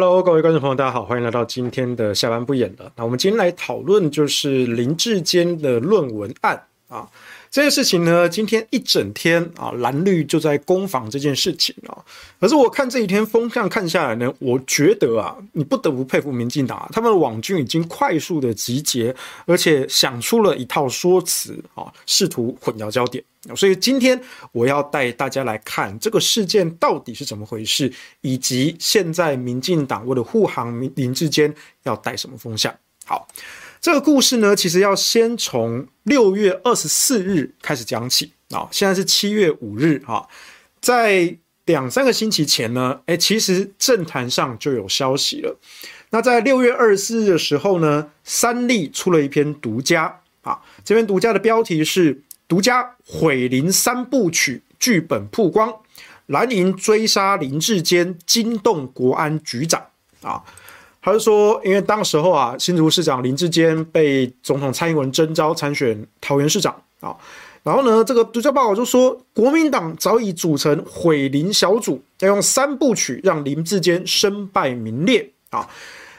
？Hello，各位观众朋友，大家好，欢迎来到今天的下班不演了。那我们今天来讨论就是林志坚的论文案。这件事情呢，今天一整天啊，蓝绿就在攻防这件事情啊。可是我看这几天风向看下来呢，我觉得啊，你不得不佩服民进党，他们的网军已经快速的集结，而且想出了一套说辞啊，试图混淆焦点。所以今天我要带大家来看这个事件到底是怎么回事，以及现在民进党为了护航林智坚要带什么风向。好。这个故事呢，其实要先从六月二十四日开始讲起啊。现在是七月五日啊，在两三个星期前呢，哎，其实政坛上就有消息了。那在六月二十四日的时候呢，三立出了一篇独家啊，这篇独家的标题是《独家毁林三部曲剧本曝光，蓝营追杀林志坚惊动国安局长》啊。他就说，因为当时候啊，新竹市长林志坚被总统蔡英文征召参选桃园市长啊，然后呢，这个独家报告就说，国民党早已组成毁林小组，要用三部曲让林志坚身败名裂啊。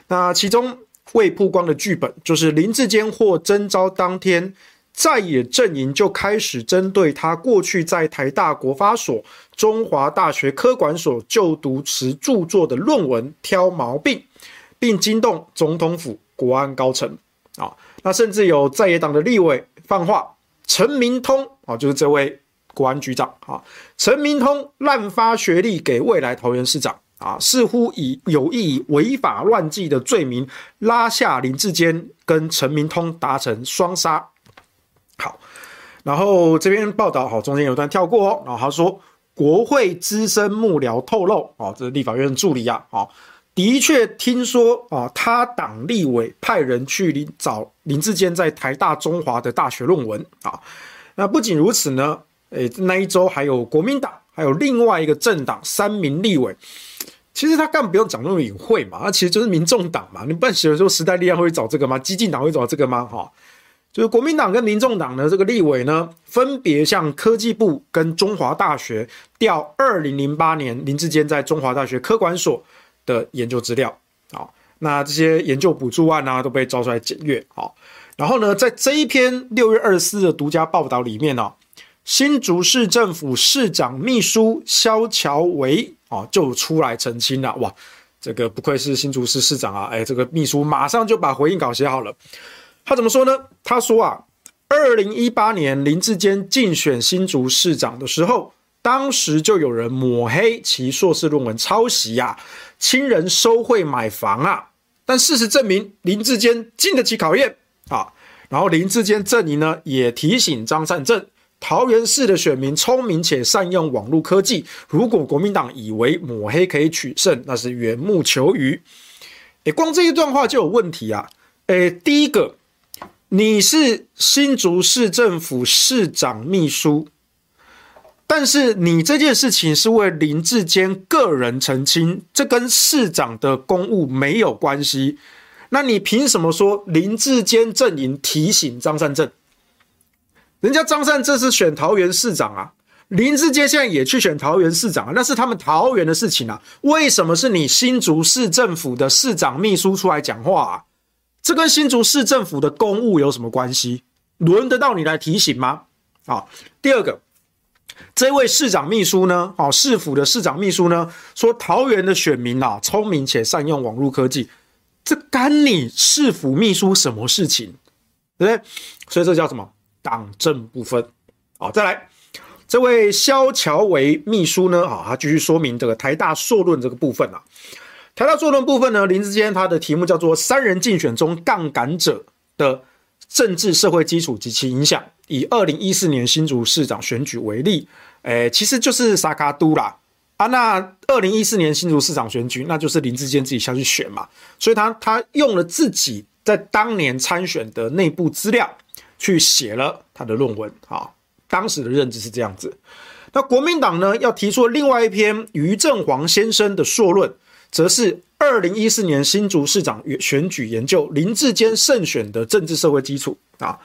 那其中未曝光的剧本，就是林志坚获征召当天，在野阵营就开始针对他过去在台大国发所、中华大学科管所就读时著作的论文挑毛病。并惊动总统府国安高层啊，那甚至有在野党的立委放话，陈明通啊，就是这位国安局长啊，陈明通滥发学历给未来桃园市长啊，似乎以有意以违法乱纪的罪名拉下林志坚跟陈明通达成双杀。好，然后这篇报道好，中间有段跳过哦，然后他说国会资深幕僚透露啊，这是立法院助理啊，啊。的确听说啊，他党立委派人去找林志坚在台大中华的大学论文啊。那不仅如此呢，诶，那一周还有国民党，还有另外一个政党三名立委。其实他根本不用讲那么隐晦嘛，那其实就是民众党嘛。你办学的时候，时代力量会找这个吗？激进党会找这个吗？哈，就是国民党跟民众党的这个立委呢，分别向科技部跟中华大学调二零零八年林志坚在中华大学科管所。的研究资料，好，那这些研究补助案呢、啊，都被招出来检阅，好，然后呢，在这一篇六月二十四的独家报道里面呢、新竹市政府市长秘书萧乔维啊，就出来澄清了，哇，这个不愧是新竹市市长啊，哎，这个秘书马上就把回应稿写好了，他怎么说呢？他说啊，二零一八年林志坚竞选新竹市长的时候。当时就有人抹黑其硕士论文抄袭呀、亲人收贿买房啊，但事实证明林志坚经得起考验啊。然后林志坚阵营呢也提醒张善政，桃园市的选民聪明且善用网络科技，如果国民党以为抹黑可以取胜，那是缘木求鱼。诶，光这一段话就有问题啊。诶，第一个，你是新竹市政府市长秘书。但是你这件事情是为林志坚个人澄清，这跟市长的公务没有关系。那你凭什么说林志坚阵营提醒张善政？人家张善政是选桃园市长啊，林志坚现在也去选桃园市长啊，那是他们桃园的事情啊。为什么是你新竹市政府的市长秘书出来讲话啊？这跟新竹市政府的公务有什么关系？轮得到你来提醒吗？啊，第二个。这位市长秘书呢？哦，市府的市长秘书呢？说桃园的选民啊，聪明且善用网络科技。这干你市府秘书什么事情？对不对？所以这叫什么？党政不分。好，再来，这位萧乔维秘书呢？啊，他继续说明这个台大硕论这个部分啊。台大硕论部分呢，林志坚他的题目叫做“三人竞选中杠杆者的政治社会基础及其影响”。以二零一四年新竹市长选举为例，诶，其实就是萨卡都啦。啊，那二零一四年新竹市长选举，那就是林志坚自己下去选嘛，所以他他用了自己在当年参选的内部资料去写了他的论文啊。当时的认知是这样子。那国民党呢，要提出另外一篇余正煌先生的硕论，则是二零一四年新竹市长选举研究林志坚胜选的政治社会基础啊。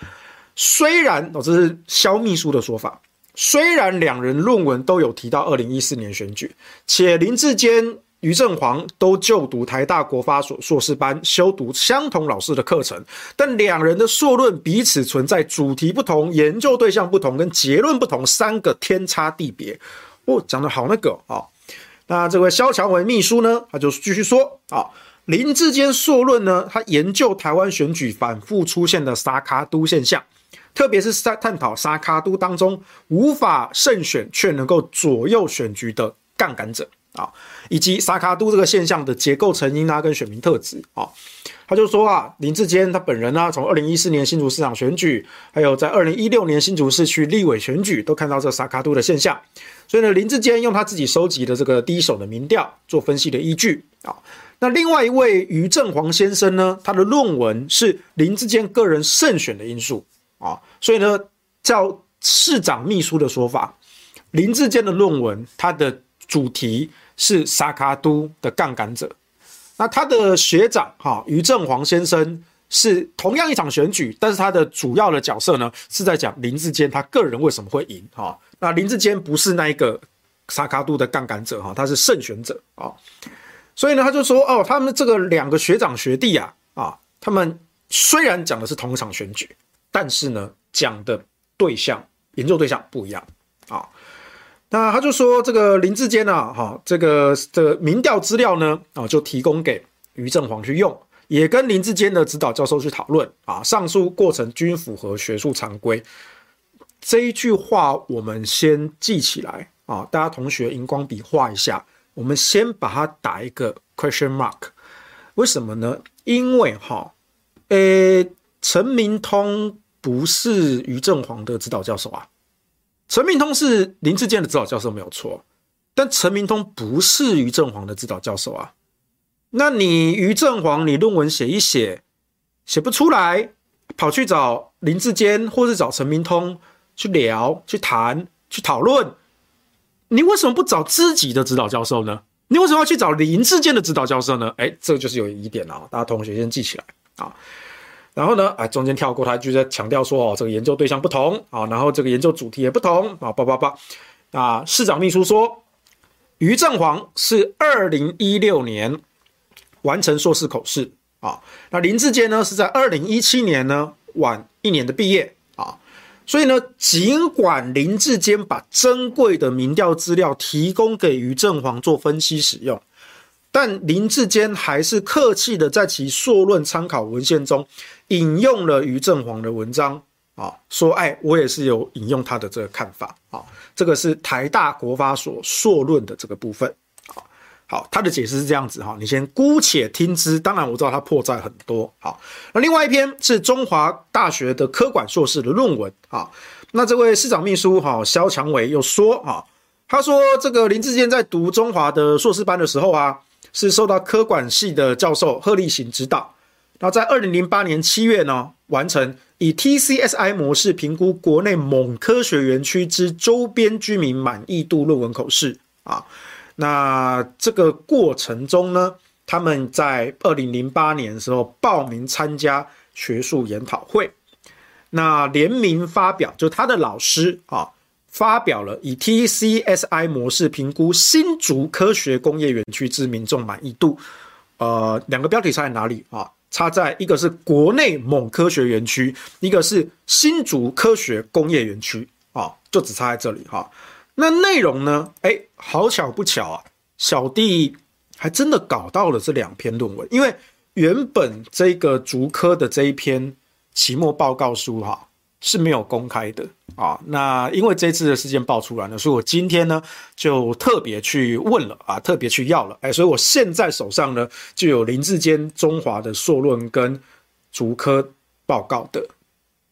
虽然哦，这是萧秘书的说法。虽然两人论文都有提到二零一四年选举，且林志坚、余正煌都就读台大国发所硕士班，修读相同老师的课程，但两人的硕论彼此存在主题不同、研究对象不同、跟结论不同三个天差地别。哦，讲得好那个啊、哦！那这位萧强文秘书呢，他就继续说啊、林志坚硕论呢，他研究台湾选举反复出现的沙卡都现象。特别是在探讨沙卡都当中无法胜选却能够左右选局的杠杆者啊，以及沙卡都这个现象的结构成因啊跟选民特质啊，他就说啊，林志坚他本人呢、啊，从二零一四年新竹市长选举，还有在二零一六年新竹市区立委选举，都看到这沙卡都的现象，所以呢，林志坚用他自己收集的这个第一手的民调做分析的依据啊。那另外一位余正煌先生呢，他的论文是林志坚个人胜选的因素。啊，所以呢，照市长秘书的说法，林志坚的论文，它的主题是沙卡都的杠杆者。那他的学长哈于正煌先生是同样一场选举，但是他的主要的角色呢是在讲林志坚他个人为什么会赢哈。那林志坚不是那一个沙卡都的杠杆者哈，他是胜选者啊。所以呢，他就说哦，他们这个两个学长学弟啊啊，他们虽然讲的是同一场选举。但是呢，讲的对象、研究对象不一样啊。那他就说，这个林志坚啊，哈，这个的民调资料呢，啊，就提供给余正煌去用，也跟林志坚的指导教授去讨论啊。上述过程均符合学术常规。这一句话我们先记起来啊，大家同学荧光笔画一下，我们先把它打一个 question mark。为什么呢？因为哈，诶，陈明通。不是余正煌的指导教授啊，陈明通是林志坚的指导教授没有错，但陈明通不是余正煌的指导教授啊。那你余正煌，你论文写一写，写不出来，跑去找林志坚或是找陈明通去聊、去谈、去讨论，你为什么不找自己的指导教授呢？你为什么要去找林志坚的指导教授呢？哎，这就是有疑点啊，大家同学先记起来啊。然后呢，哎，中间跳过，他就在强调说，哦，这个研究对象不同啊，然后这个研究主题也不同啊，叭叭叭。啊，市长秘书说，余正煌是二零一六年完成硕士口试啊，那林志坚呢是在二零一七年呢晚一年的毕业啊，所以呢，尽管林志坚把珍贵的民调资料提供给余正煌做分析使用。但林志坚还是客气的在其硕论参考文献中引用了余正煌的文章啊，说哎，我也是有引用他的这个看法啊，这个是台大国发所硕论的这个部分啊。好，他的解释是这样子哈，你先姑且听之。当然我知道他破绽很多。好，那另外一篇是中华大学的科管硕士的论文啊。那这位市长秘书哈萧强伟又说啊，他说这个林志坚在读中华的硕士班的时候啊。是受到科管系的教授贺立行指导，那在二零零八年七月呢，完成以 TCSI 模式评估国内某科学园区之周边居民满意度论文口试啊。那这个过程中呢，他们在二零零八年的时候报名参加学术研讨会，那联名发表，就他的老师啊。发表了以 TCSI 模式评估新竹科学工业园区之民众满意度，呃，两个标题差在哪里啊？差在一个是国内某科学园区，一个是新竹科学工业园区啊，就只差在这里哈。那内容呢？哎，好巧不巧啊，小弟还真的搞到了这两篇论文，因为原本这个竹科的这一篇期末报告书哈是没有公开的啊。那因为这次的事件爆出来了，所以我今天呢就特别去问了啊，特别去要了。哎，所以我现在手上呢就有林志坚中华的硕论跟竹科报告的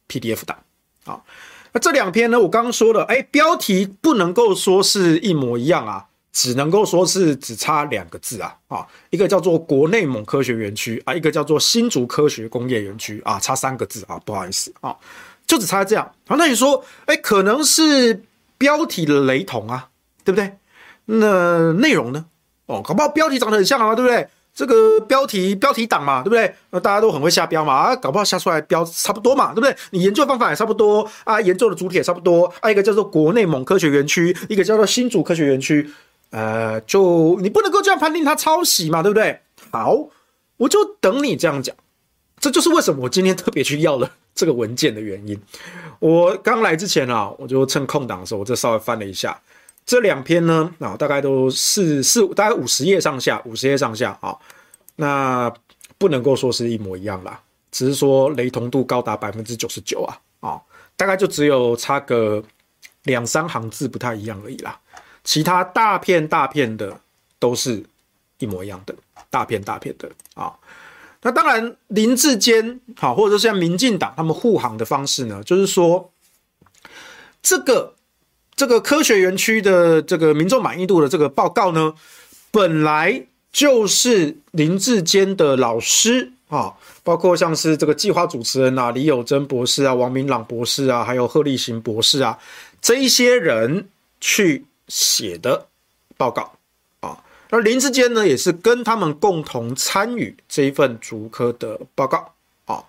PDF 档啊。那这两篇呢，我刚刚说了，哎，标题不能够说是一模一样啊。只能够说是只差两个字啊啊，一个叫做国内某科学园区啊，一个叫做新竹科学工业园区啊，差三个字啊，不好意思啊，就只差这样。好，那你说，哎，可能是标题雷同啊，对不对？那内容呢？哦，搞不好标题长得很像啊，对不对？这个标题标题党嘛，对不对？那大家都很会下标嘛啊，搞不好下出来标差不多嘛，对不对？你研究方法也差不多啊，研究的主体也差不多啊，一个叫做国内某科学园区，一个叫做新竹科学园区。呃，就你不能够这样判定他抄袭嘛，对不对？好，我就等你这样讲，这就是为什么我今天特别去要了这个文件的原因。我刚来之前啊，我就趁空档的时候，我就稍微翻了一下这两篇呢，啊，大概都是四大概五十页上下，五十页上下啊，那不能够说是一模一样啦，只是说雷同度高达百分之九十九啊，啊，大概就只有差个两三行字不太一样而已啦。其他大片大片的都是一模一样的，大片大片的啊。那当然，林志坚好，或者说像民进党他们护航的方式呢，就是说这个这个科学园区的这个民众满意度的这个报告呢，本来就是林志坚的老师啊，包括像是这个计划主持人啊，李友珍博士啊，王明朗博士啊，还有贺立行博士啊，这一些人去。写的报告而，林志坚呢，也是跟他们共同参与这一份竹科的报告啊。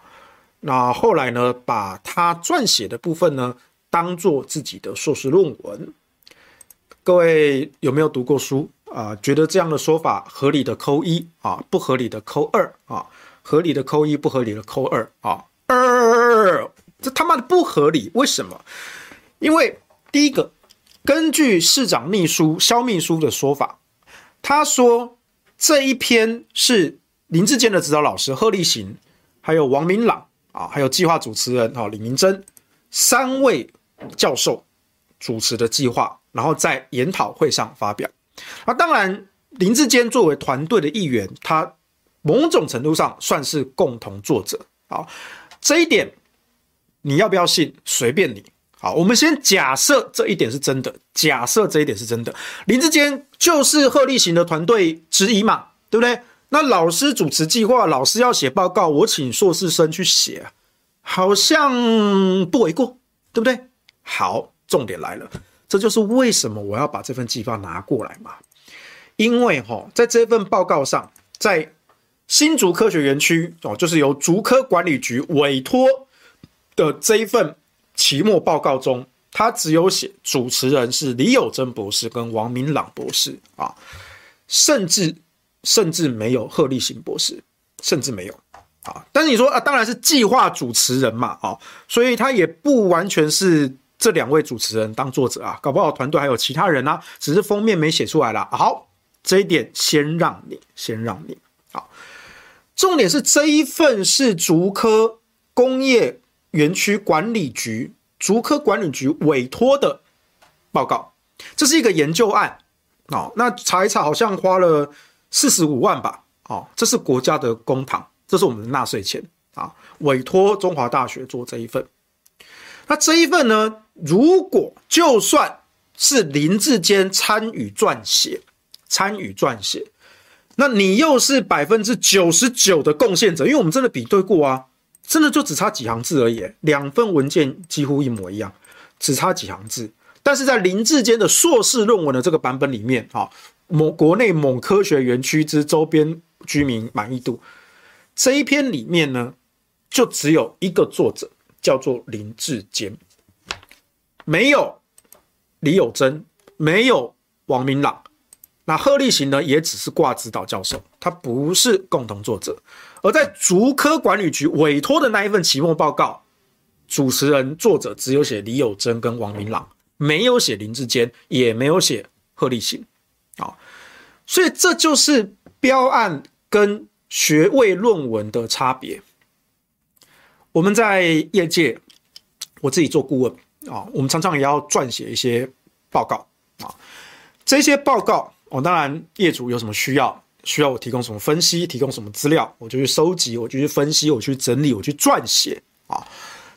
那后来呢，把他撰写的部分呢，当做自己的硕士论文。各位有没有读过书啊？觉得这样的说法合理的扣一啊，不合理的扣二啊，合理的扣一，不合理的扣二啊。二，这他妈的不合理，为什么？因为第一个。根据市长秘书肖秘书的说法，他说这一篇是林志坚的指导老师贺立行，还有王明朗啊，还有计划主持人啊李明珍三位教授主持的计划，然后在研讨会上发表。那当然，林志坚作为团队的一员，他某种程度上算是共同作者啊。这一点你要不要信？随便你。好，我们先假设这一点是真的，假设这一点是真的，林志坚就是贺立行的团队之一嘛，对不对？那老师主持计划，老师要写报告，我请硕士生去写，好像不为过，对不对？好，重点来了，这就是为什么我要把这份计划拿过来嘛，因为哈，在这份报告上，在新竹科学园区哦，就是由竹科管理局委托的这一份。期末报告中，他只有写主持人是李友珍博士跟王明朗博士啊，甚至甚至没有贺立行博士，甚至没有啊。但是你说啊，当然是计划主持人嘛啊，所以他也不完全是这两位主持人当作者啊，搞不好团队还有其他人啊，只是封面没写出来啦。好，这一点先让你，先让你好。重点是这一份是竹科工业。园区管理局、竹科管理局委托的报告，这是一个研究案哦。那查一查，好像花了四十五万吧？哦，这是国家的公帑，这是我们的纳税钱啊。委托中华大学做这一份，那这一份呢？如果就算是林志坚参与撰写，参与撰写，那你又是百分之九十九的贡献者，因为我们真的比对过啊。真的就只差几行字而已，两份文件几乎一模一样，只差几行字。但是在林志坚的硕士论文的这个版本里面，啊，某国内某科学园区之周边居民满意度这一篇里面呢，就只有一个作者，叫做林志坚，没有李友珍，没有王明朗。那贺立行呢，也只是挂指导教授，他不是共同作者。而在竹科管理局委托的那一份期末报告，主持人、作者只有写李友珍跟王明朗，没有写林志坚，也没有写贺立行。啊，所以这就是标案跟学位论文的差别。我们在业界，我自己做顾问啊，我们常常也要撰写一些报告啊。这些报告，我当然业主有什么需要，需要我提供什么分析，提供什么资料，我就去收集，我就去分析，我去整理，我去撰写啊。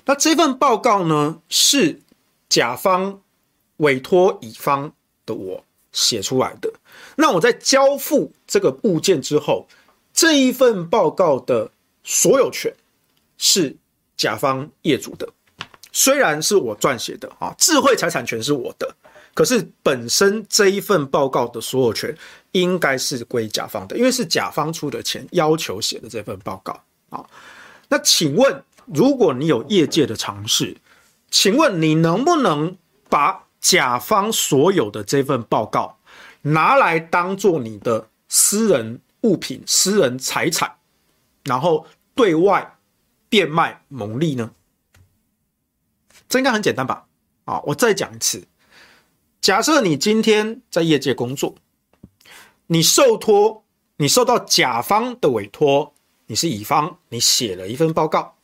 那这份报告呢，是甲方委托乙方的我写出来的。那我在交付这个物件之后，这一份报告的所有权是甲方业主的，虽然是我撰写的啊，智慧财产权是我的，可是本身这一份报告的所有权应该是归甲方的，因为是甲方出的钱要求写的这份报告啊。那请问，如果你有业界的常识，请问你能不能把甲方所有的这份报告拿来当做你的私人物品、私人财产，然后对外变卖牟利呢？这应该很简单吧？啊，我再讲一次，假设你今天在业界工作，你受托，你受到甲方的委托，你是乙方，你写了一份报告，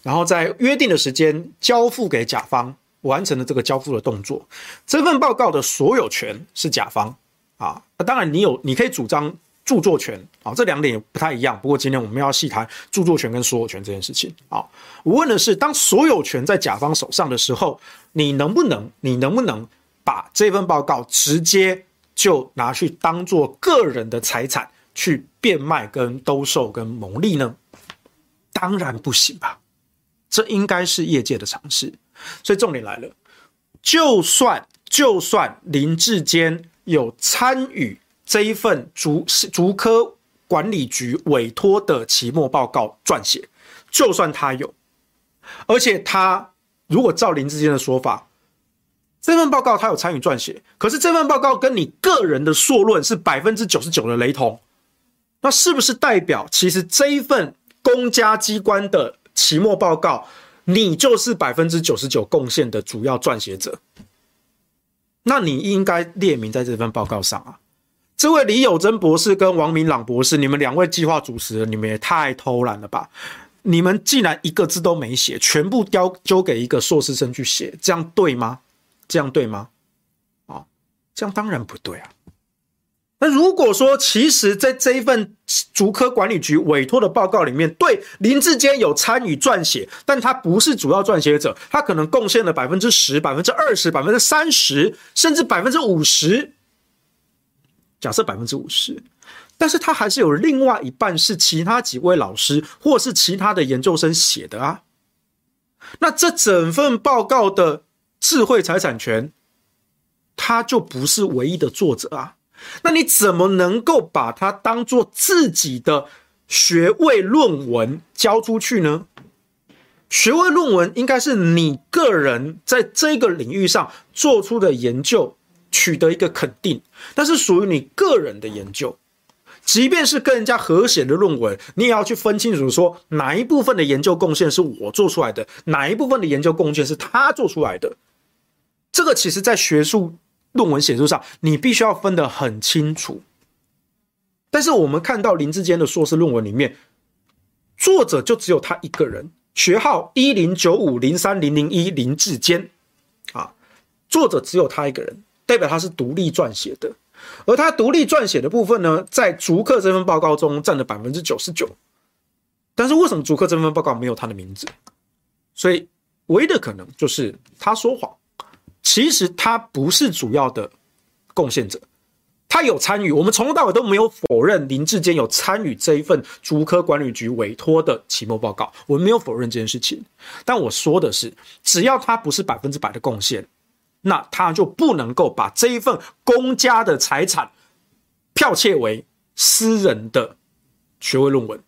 然后在约定的时间交付给甲方，完成了这个交付的动作，这份报告的所有权是甲方啊。那当然，你有，你可以主张。著作权啊，这两点也不太一样。不过今天我们要细谈著作权跟所有权这件事情啊。我问的是，当所有权在甲方手上的时候，你能不能，你能不能把这份报告直接就拿去当做个人的财产去变卖、跟兜售、跟牟利呢？当然不行吧。这应该是业界的常识。所以重点来了，就算就算林志坚有参与。这一份竹竹科管理局委托的期末报告撰写，就算他有，而且他如果照林志坚的说法，这份报告他有参与撰写，可是这份报告跟你个人的硕论是百分之九十九的雷同，那是不是代表其实这一份公家机关的期末报告，你就是百分之九十九贡献的主要撰写者？那你应该列明在这份报告上啊。这位李友珍博士跟王明朗博士，你们两位计划主持人，你们也太偷懒了吧！你们竟然一个字都没写，全部交交给一个硕士生去写，这样对吗？这样对吗？啊、哦，这样当然不对啊！那如果说，其实在这一份竹科管理局委托的报告里面，对林志坚有参与撰写，但他不是主要撰写者，他可能贡献了百分之十、百分之二十、百分之三十，甚至百分之五十。假设百分之五十，但是他还是有另外一半是其他几位老师或是其他的研究生写的啊。那这整份报告的智慧财产权，他就不是唯一的作者啊。那你怎么能够把它当做自己的学位论文交出去呢？学位论文应该是你个人在这个领域上做出的研究。取得一个肯定，但是属于你个人的研究，即便是跟人家合写的论文，你也要去分清楚，说哪一部分的研究贡献是我做出来的，哪一部分的研究贡献是他做出来的。这个其实在学术论文写作上，你必须要分得很清楚。但是我们看到林志坚的硕士论文里面，作者就只有他一个人，学号一零九五零三零零一林志坚，啊，作者只有他一个人。代表他是独立撰写的，而他独立撰写的部分呢，在逐客这份报告中占了百分之九十九。但是为什么逐客这份报告没有他的名字？所以唯一的可能就是他说谎。其实他不是主要的贡献者，他有参与。我们从头到尾都没有否认林志坚有参与这一份竹科管理局委托的期末报告，我们没有否认这件事情。但我说的是，只要他不是百分之百的贡献。那他就不能够把这一份公家的财产剽窃为私人的学位论文，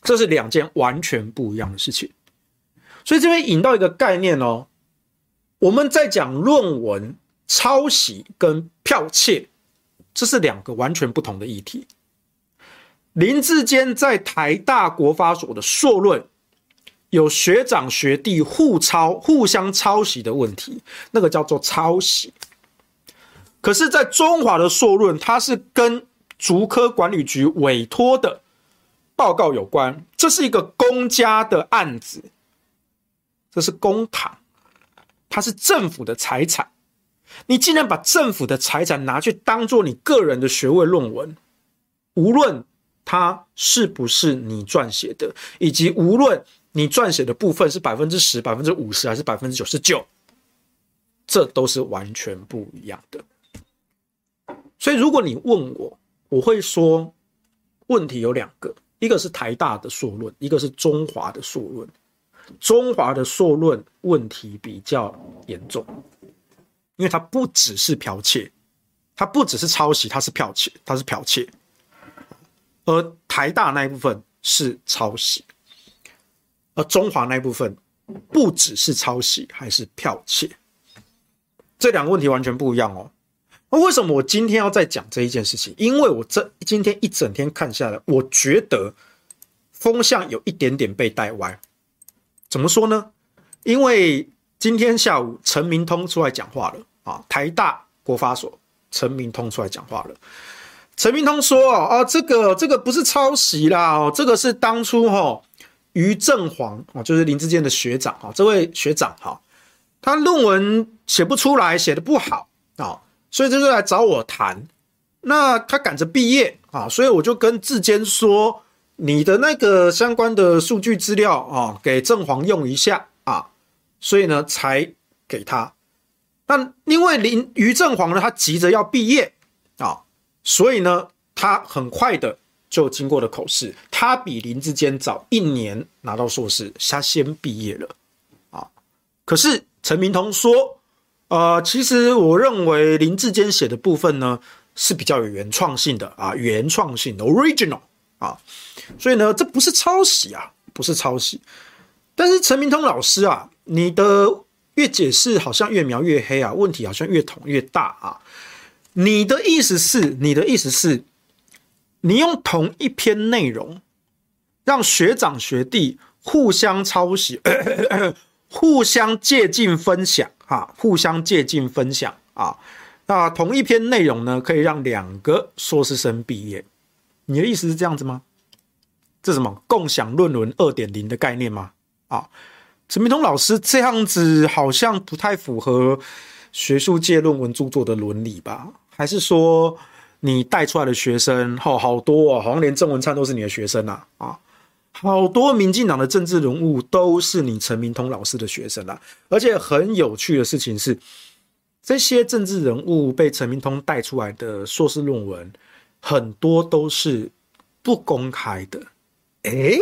这是两件完全不一样的事情。所以这边引到一个概念哦，我们在讲论文抄袭跟剽窃，这是两个完全不同的议题。林志坚在台大国发所的硕论。有学长学弟互抄、互相抄袭的问题，那个叫做抄袭。可是，在中华的硕论，它是跟竹科管理局委托的报告有关，这是一个公家的案子，这是公帑，它是政府的财产。你竟然把政府的财产拿去当做你个人的学位论文，无论它是不是你撰写的，以及无论你撰写的部分是百分之十、百分之五十还是百分之九十九，这都是完全不一样的。所以，如果你问我，我会说，问题有两个，一个是台大的硕论，一个是中华的硕论。中华的硕论问题比较严重。因为它不只是剽窃，它不只是抄袭，它是剽窃，它是剽窃。而台大那一部分是抄袭，而中华那一部分不只是抄袭，还是剽窃。这两个问题完全不一样哦。那为什么我今天要再讲这一件事情？因为我这今天一整天看下来，我觉得风向有一点点被带歪。怎么说呢？因为今天下午陈明通出来讲话了。啊！台大国发所陈明通出来讲话了。陈明通说：“哦，这个这个不是抄袭啦，哦，这个是当初哈于正煌哦，就是林志坚的学长啊，这位学长哈，他论文写不出来，写的不好啊，所以这就来找我谈。那他赶着毕业啊，所以我就跟志坚说，你的那个相关的数据资料啊，给正煌用一下啊，所以呢，才给他。”那因为林于正煌呢，他急着要毕业啊，所以呢，他很快的就经过了口试，他比林志坚早一年拿到硕士，他先毕业了啊。可是陈明通说，呃，其实我认为林志坚写的部分呢是比较有原创性的啊，原创性的 original 啊，所以呢，这不是抄袭啊，不是抄袭。但是陈明通老师啊，你的。越解释好像越描越黑啊，问题好像越捅越大啊。你的意思是，你的意思是，你用同一篇内容，让学长学弟互相抄袭，互相借镜分享啊，互相借镜分享啊。那同一篇内容呢，可以让两个硕士生毕业。你的意思是这样子吗？这什么共享论文二点零的概念吗？啊？陈明通老师这样子好像不太符合学术界论文著作的伦理吧？还是说你带出来的学生好好多啊？好像连郑文灿都是你的学生啊？啊，好多民进党的政治人物都是你陈明通老师的学生啊！而且很有趣的事情是，这些政治人物被陈明通带出来的硕士论文，很多都是不公开的。诶，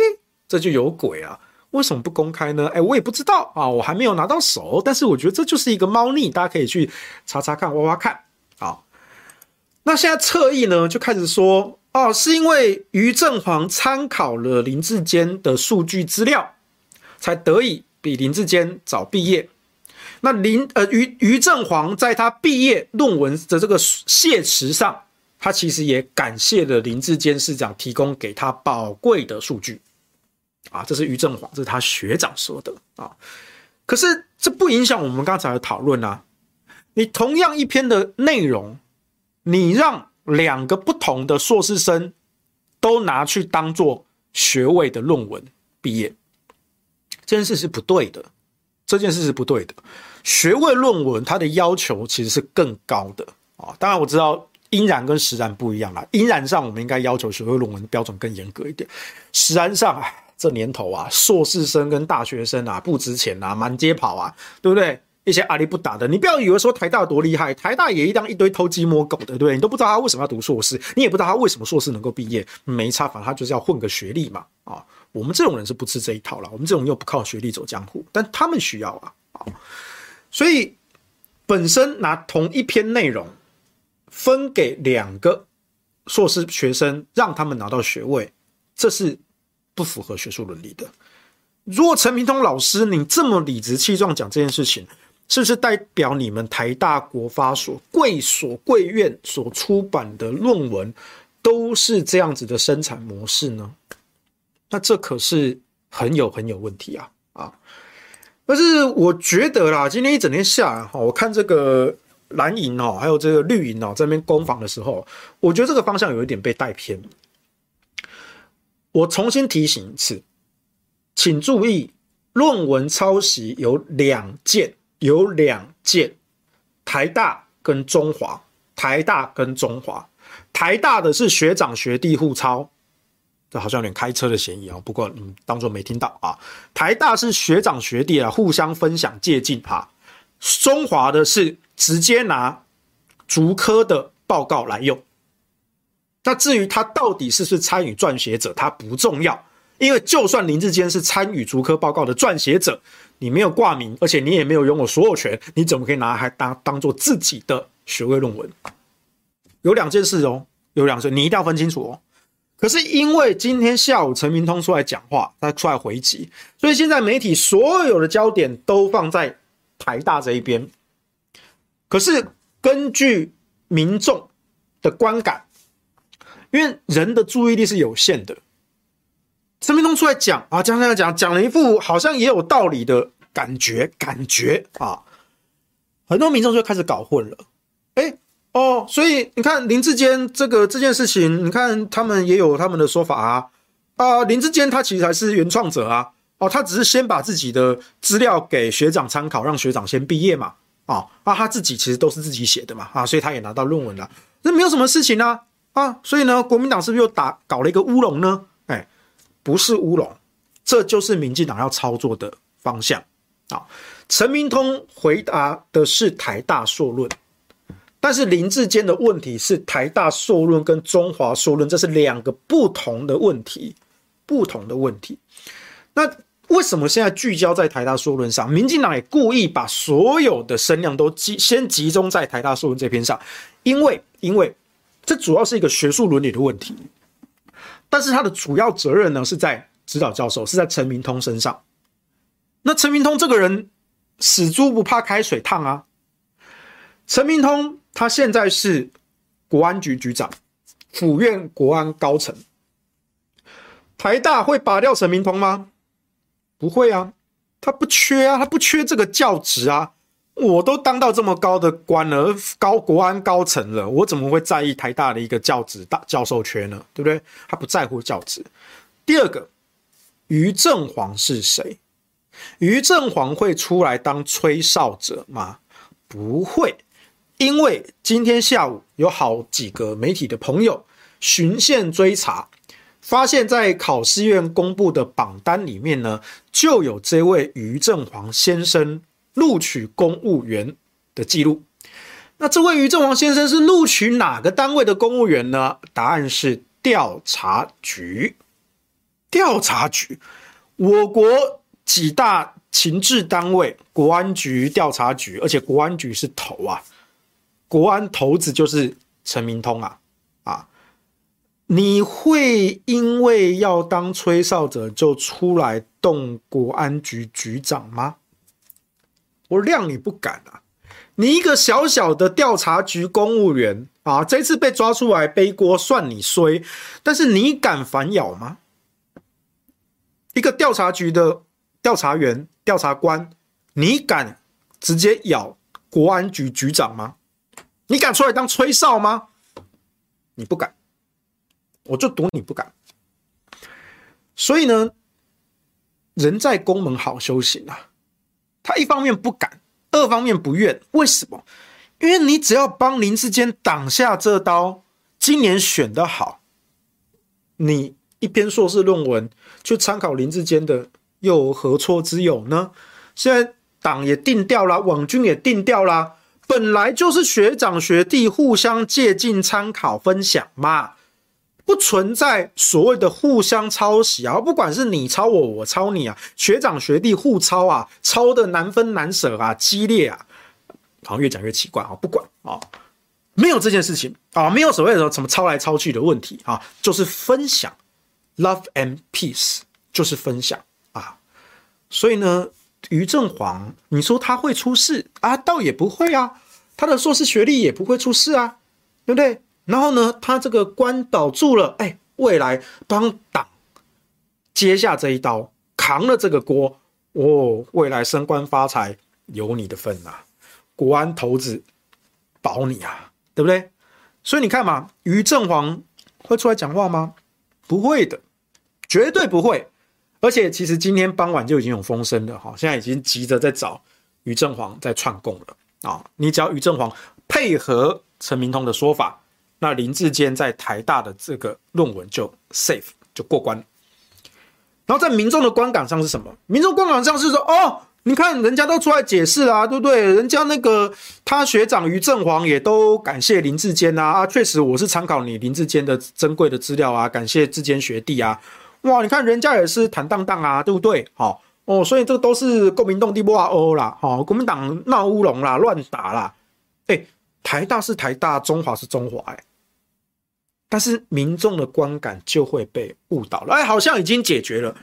这就有鬼啊！为什么不公开呢？哎，我也不知道啊，我还没有拿到手。但是我觉得这就是一个猫腻，大家可以去查查看、挖挖看啊。那现在侧翼呢，就开始说哦，是因为于正煌参考了林志坚的数据资料，才得以比林志坚早毕业。那林呃于于正煌在他毕业论文的这个谢词上，他其实也感谢了林志坚市长提供给他宝贵的数据。啊，这是于正煌，这是他学长说的啊。可是这不影响我们刚才的讨论啊。你同样一篇的内容，你让两个不同的硕士生都拿去当做学位的论文毕业，这件事是不对的。这件事是不对的。学位论文它的要求其实是更高的啊。当然我知道应然跟实然不一样啦。应然上我们应该要求学位论文标准更严格一点，实然上啊。这年头啊，硕士生跟大学生啊不值钱啊，满街跑啊，对不对？一些阿里不打的，你不要以为说台大多厉害，台大也一样一堆偷鸡摸狗的，对不对？你都不知道他为什么要读硕士，你也不知道他为什么硕士能够毕业，没差，反正他就是要混个学历嘛。啊，我们这种人是不吃这一套了，我们这种又不靠学历走江湖，但他们需要啊，啊，所以本身拿同一篇内容分给两个硕士学生，让他们拿到学位，这是。不符合学术伦理的。如果陈明通老师你这么理直气壮讲这件事情，是不是代表你们台大国发所贵所贵院所出版的论文都是这样子的生产模式呢？那这可是很有很有问题啊啊！但是我觉得啦，今天一整天下来哈，我看这个蓝营哦，还有这个绿营哦，在那边攻防的时候，我觉得这个方向有一点被带偏。我重新提醒一次，请注意，论文抄袭有两件，有两件，台大跟中华，台大跟中华，台大的是学长学弟互抄，这好像有点开车的嫌疑啊，不过嗯，当做没听到啊。台大是学长学弟啊，互相分享借鉴哈。中华的是直接拿竹科的报告来用。那至于他到底是不是参与撰写者，他不重要，因为就算林志坚是参与竹科报告的撰写者，你没有挂名，而且你也没有拥有所有权，你怎么可以拿来当当做自己的学位论文？有两件事哦，有两件，你一定要分清楚哦。可是因为今天下午陈明通出来讲话，他出来回击，所以现在媒体所有的焦点都放在台大这一边。可是根据民众的观感。因为人的注意力是有限的，陈明通出来讲啊，讲讲讲，讲了一副好像也有道理的感觉，感觉啊，很多民众就开始搞混了。哎，哦，所以你看林志坚这个这件事情，你看他们也有他们的说法啊。啊，林志坚他其实还是原创者啊，哦，他只是先把自己的资料给学长参考，让学长先毕业嘛。啊，啊，他自己其实都是自己写的嘛。啊，所以他也拿到论文了，这没有什么事情啊。啊，所以呢，国民党是不是又打搞了一个乌龙呢？哎，不是乌龙，这就是民进党要操作的方向。啊，陈明通回答的是台大硕论，但是林志坚的问题是台大硕论跟中华硕论，这是两个不同的问题，不同的问题。那为什么现在聚焦在台大硕论上？民进党也故意把所有的声量都集先集中在台大硕论这篇上，因为因为。这主要是一个学术伦理的问题，但是他的主要责任呢是在指导教授，是在陈明通身上。那陈明通这个人死猪不怕开水烫啊！陈明通他现在是国安局局长，府院国安高层，台大会拔掉陈明通吗？不会啊，他不缺啊，他不缺这个教职啊。我都当到这么高的官了，高国安高层了，我怎么会在意台大的一个教职大教授缺呢？对不对？他不在乎教职。第二个，于正煌是谁？于正煌会出来当吹哨者吗？不会，因为今天下午有好几个媒体的朋友循线追查，发现，在考试院公布的榜单里面呢，就有这位于正煌先生。录取公务员的记录，那这位于正煌先生是录取哪个单位的公务员呢？答案是调查局。调查局，我国几大情治单位，国安局、调查局，而且国安局是头啊，国安头子就是陈明通啊！你会因为要当吹哨者就出来动国安局局长吗？我谅你不敢啊！你一个小小的调查局公务员啊，这次被抓出来背锅算你衰，但是你敢反咬吗？一个调查局的调查员、调查官，你敢直接咬国安局局长吗？你敢出来当吹哨吗？你不敢，我就赌你不敢。所以呢，人在宫门好修行啊。他一方面不敢，二方面不愿，为什么？因为你只要帮林志坚挡下这刀，今年选得好，你一篇硕士论文去参考林志坚的，又何错之有呢？现在党也定调了，网军也定调了，本来就是学长学弟互相借镜、参考、分享嘛。不存在所谓的互相抄袭啊，不管是你抄我，我抄你啊，学长学弟互抄啊，抄的难分难舍啊，激烈啊，好像越讲越奇怪啊，不管啊，没有这件事情啊，没有所谓的什么抄来抄去的问题啊，就是分享，love and peace，就是分享啊，所以呢，于正煌，你说他会出事啊？倒也不会啊，他的硕士学历也不会出事啊，对不对？然后呢，他这个官倒住了，哎，未来帮党接下这一刀，扛了这个锅，哦，未来升官发财有你的份呐，国安头子保你啊，对不对？所以你看嘛，于正煌会出来讲话吗？不会的，绝对不会。而且其实今天傍晚就已经有风声了哈，现在已经急着在找于正煌在串供了啊！你只要于正煌配合陈明通的说法，那林志坚在台大的这个论文就 safe 就过关。然后在民众的观感上是什么？民众观感上是说哦。你看，人家都出来解释啦，对不对？人家那个他学长于正煌也都感谢林志坚啊，啊，确实我是参考你林志坚的珍贵的资料啊，感谢志坚学弟啊，哇，你看人家也是坦荡荡啊，对不对？好哦，所以这个都是国民党地波啊哦啦，好，国民党闹乌龙啦，乱打啦，哎，台大是台大，中华是中华，哎，但是民众的观感就会被误导了，哎，好像已经解决了，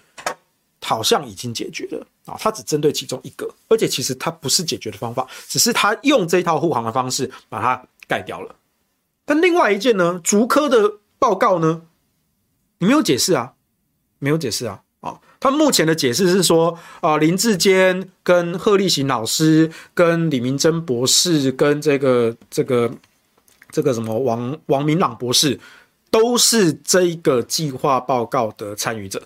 好像已经解决了。啊，他只针对其中一个，而且其实他不是解决的方法，只是他用这套护航的方式把它盖掉了。但另外一件呢，竹科的报告呢，你没有解释啊，没有解释啊。啊，他目前的解释是说，啊，林志坚跟贺立行老师、跟李明珍博士、跟这个这个这个什么王王明朗博士，都是这一个计划报告的参与者。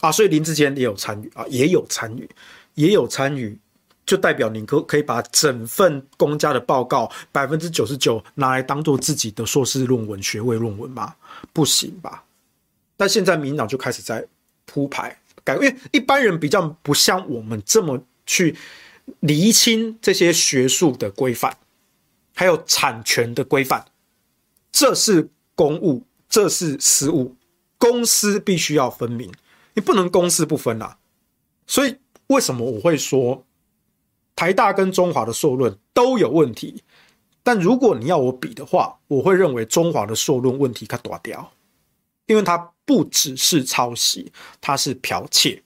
啊，所以林志坚也有参与啊，也有参与，也有参与，就代表你可可以把整份公家的报告百分之九十九拿来当做自己的硕士论文、学位论文吗？不行吧？但现在民党就开始在铺排改，因为一般人比较不像我们这么去厘清这些学术的规范，还有产权的规范，这是公务，这是私务，公私必须要分明。你不能公私不分啊，所以为什么我会说台大跟中华的硕论都有问题？但如果你要我比的话，我会认为中华的硕论问题较大掉，因为它不只是抄袭，它是剽窃，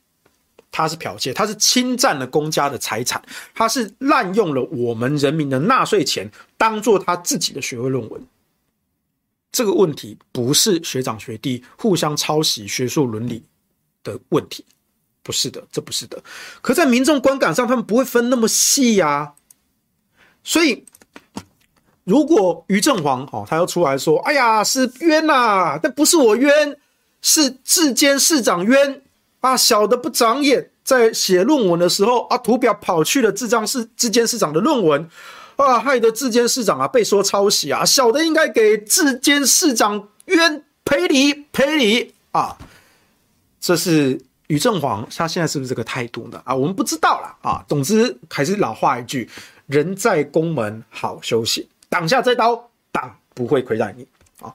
他是剽窃，他是侵占了公家的财产，他是滥用了我们人民的纳税钱，当做他自己的学位论文。这个问题不是学长学弟互相抄袭学术伦理的问题，不是的，这不是的。可在民众观感上，他们不会分那么细呀、所以，如果于正煌哦，他要出来说：“哎呀，是冤呐、啊，但不是我冤，是智坚市长冤啊！小的不长眼，在写论文的时候啊，图表跑去了智障市智坚市长的论文啊，害得智监市长啊被说抄袭啊！小的应该给智监市长冤赔礼赔礼啊！”这是于正煌，他现在是不是这个态度呢？啊，我们不知道啦。啊。总之还是老话一句，人在宫门好休息，挡下这刀，党不会亏待你啊。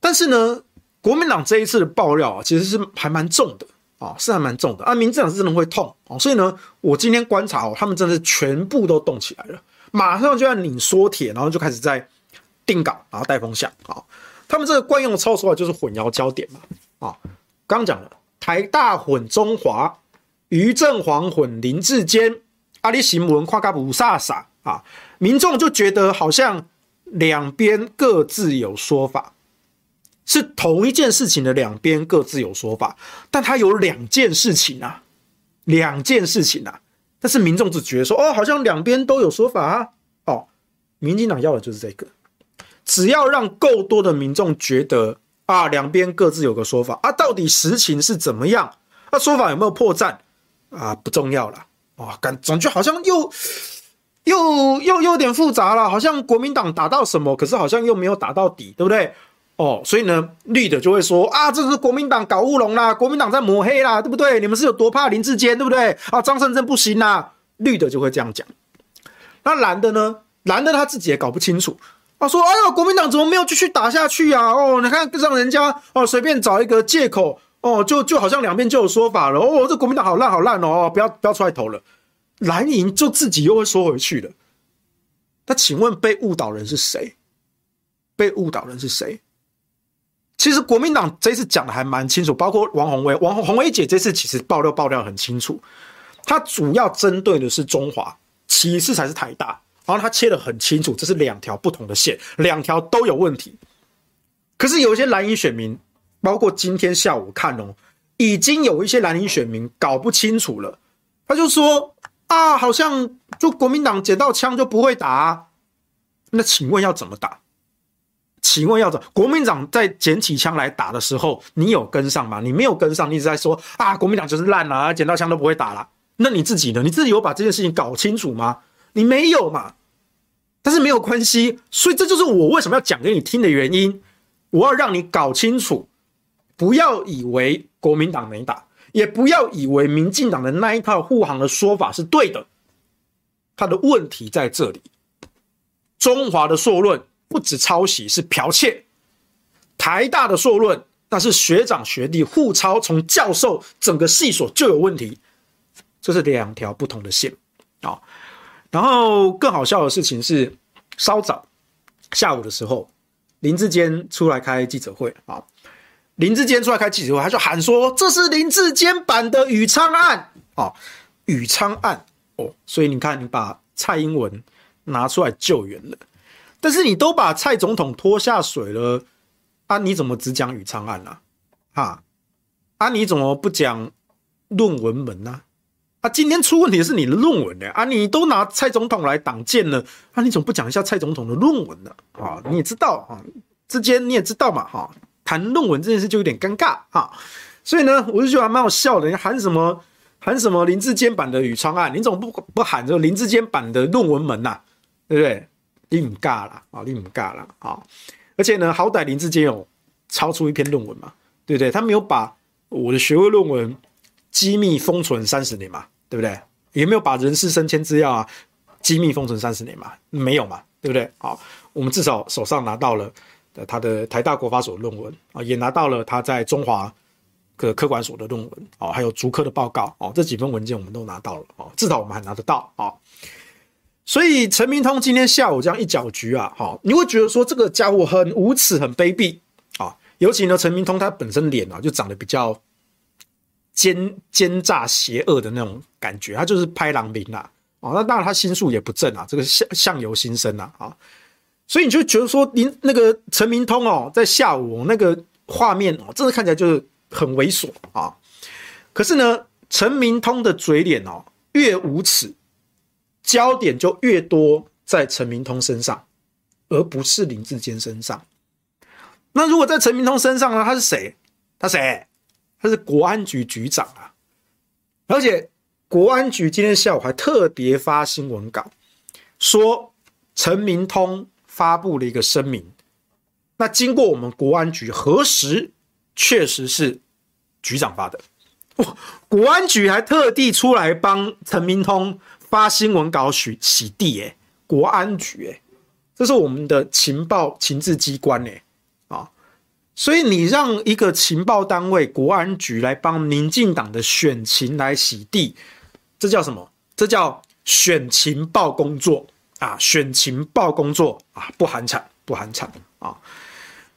但是呢，国民党这一次的爆料啊，其实是还蛮重的啊，是还蛮重的啊。民进党是真的会痛啊，所以呢，我今天观察哦，他们真的是全部都动起来了，马上就要拧缩铁，然后就开始在定稿，然后带风向啊。他们这个惯用的操作就是混淆焦点嘛啊。刚讲了，台大混中华，于正煌混林志坚，阿里新闻夸个不飒飒啊！民众就觉得好像两边各自有说法，是同一件事情的两边各自有说法，但它有两件事情啊，两件事情啊，但是民众只觉得说哦，好像两边都有说法啊，哦，民进党要的就是这个，只要让够多的民众觉得。啊，两边各自有个说法啊，到底实情是怎么样？那、啊、说法有没有破绽啊？不重要了啊，感总觉好像又又又有点复杂了，好像国民党打到什么，可是好像又没有打到底，对不对？哦，所以呢，绿的就会说啊，这是国民党搞乌龙啦，国民党在抹黑啦，对不对？你们是有多怕林志坚，对不对？啊，张胜政不行啦，绿的就会这样讲。那蓝的呢？蓝的他自己也搞不清楚。他说：“哎呦，国民党怎么没有继续打下去啊？哦，你看让人家哦随便找一个借口哦，就就好像两边就有说法了。哦，这国民党好烂好烂哦，不要不要出来投了。蓝营就自己又会缩回去了。那请问被误导人是谁？被误导人是谁？其实国民党这次讲的还蛮清楚，包括王鸿薇、王鸿薇姐这次其实爆料爆料很清楚，她主要针对的是中华，其次才是台大。”然后他切得很清楚，这是两条不同的线，两条都有问题。可是有一些蓝营选民，包括今天下午看哦，已经有一些蓝营选民搞不清楚了。他就说啊，好像就国民党捡到枪就不会打啊。那请问要怎么打？请问要怎？国民党在捡起枪来打的时候，你有跟上吗？你没有跟上，你一直在说啊，国民党就是烂啊，捡到枪都不会打了。那你自己呢？你自己有把这件事情搞清楚吗？你没有嘛？但是没有关系，所以这就是我为什么要讲给你听的原因。我要让你搞清楚，不要以为国民党没打，也不要以为民进党的那一套护航的说法是对的。他的问题在这里，中华的硕论。不止抄袭，是剽窃；台大的硕论，那是学长学弟互抄，从教授整个系所就有问题，这是两条不同的线啊。然后更好笑的事情是，稍早下午的时候，林志坚出来开记者会啊，林志坚出来开记者会，他就喊说：“这是林志坚版的宇昌案啊，宇昌案哦。”所以你看，你把蔡英文拿出来救援了。但是你都把蔡总统拖下水了，啊？你怎么只讲宇昌案啊？哈，啊？你怎么不讲论文门呢？啊？今天出问题的是你的论文呢？啊？你都拿蔡总统来挡箭了，啊？你怎么不讲一下蔡总统的论文呢？啊？你也知道啊，之间你也知道嘛，哈，谈论文这件事就有点尴尬啊。所以呢，我就觉得还蛮好笑的，你喊什么喊什么林志坚版的宇昌案，你怎么不不喊这林志坚版的论文门呐？对不对？你唔尬了啊！你唔尬了啊！而且呢，好歹林志坚有抄出一篇论文嘛，对不对？他没有把我的学位论文机密封存三十年嘛，对不对？也没有把人事升迁资料啊机密封存三十年嘛，没有嘛，对不对？好，我们至少手上拿到了他的台大国发所论文啊，也拿到了他在中华的科管所的论文啊，还有竹科的报告哦，这几份文件我们都拿到了哦，至少我们还拿得到啊。所以陈明通今天下午这样一搅局啊，哈，你会觉得说这个家伙很无耻、很卑鄙啊。尤其呢，陈明通他本身脸啊就长得比较奸奸诈、邪恶的那种感觉，他就是拍狼兵啊。哦，那当然他心术也不正啊，这个相相由心生啊，啊。所以你就觉得说，您那个陈明通哦，在下午那个画面哦，真的看起来就是很猥琐啊。可是呢，陈明通的嘴脸哦，越无耻。焦点就越多在陈明通身上，而不是林志坚身上。那如果在陈明通身上呢？他是谁？他谁？他是国安局局长啊！而且国安局今天下午还特别发新闻稿，说陈明通发布了一个声明。那经过我们国安局核实，确实是局长发的。哇！国安局还特地出来帮陈明通。发新闻稿洗洗地诶，国安局诶，这是我们的情报情治机关诶，啊，所以你让一个情报单位国安局来帮民进党的选情来洗地，这叫什么？这叫选情报工作啊！选情报工作啊，不寒碜，不寒碜啊！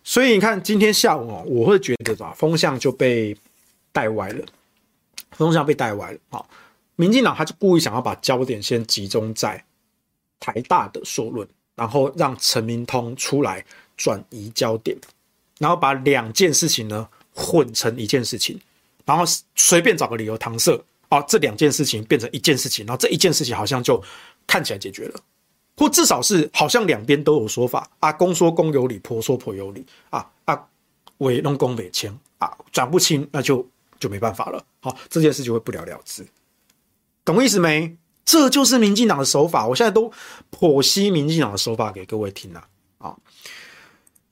所以你看今天下午哦，我会觉得吧，风向就被带歪了，风向被带歪了啊！民进党他就故意想要把焦点先集中在台大的说论，然后让陈明通出来转移焦点，然后把两件事情呢混成一件事情，然后随便找个理由搪塞啊，这两件事情变成一件事情，然后这一件事情好像就看起来解决了，或至少是好像两边都有说法啊，公说公有理，婆说婆有理啊啊，伪弄公伪签啊，讲不清那就就没办法了，好，这件事就会不了了之。懂意思没？这就是民进党的手法。我现在都剖析民进党的手法给各位听了啊。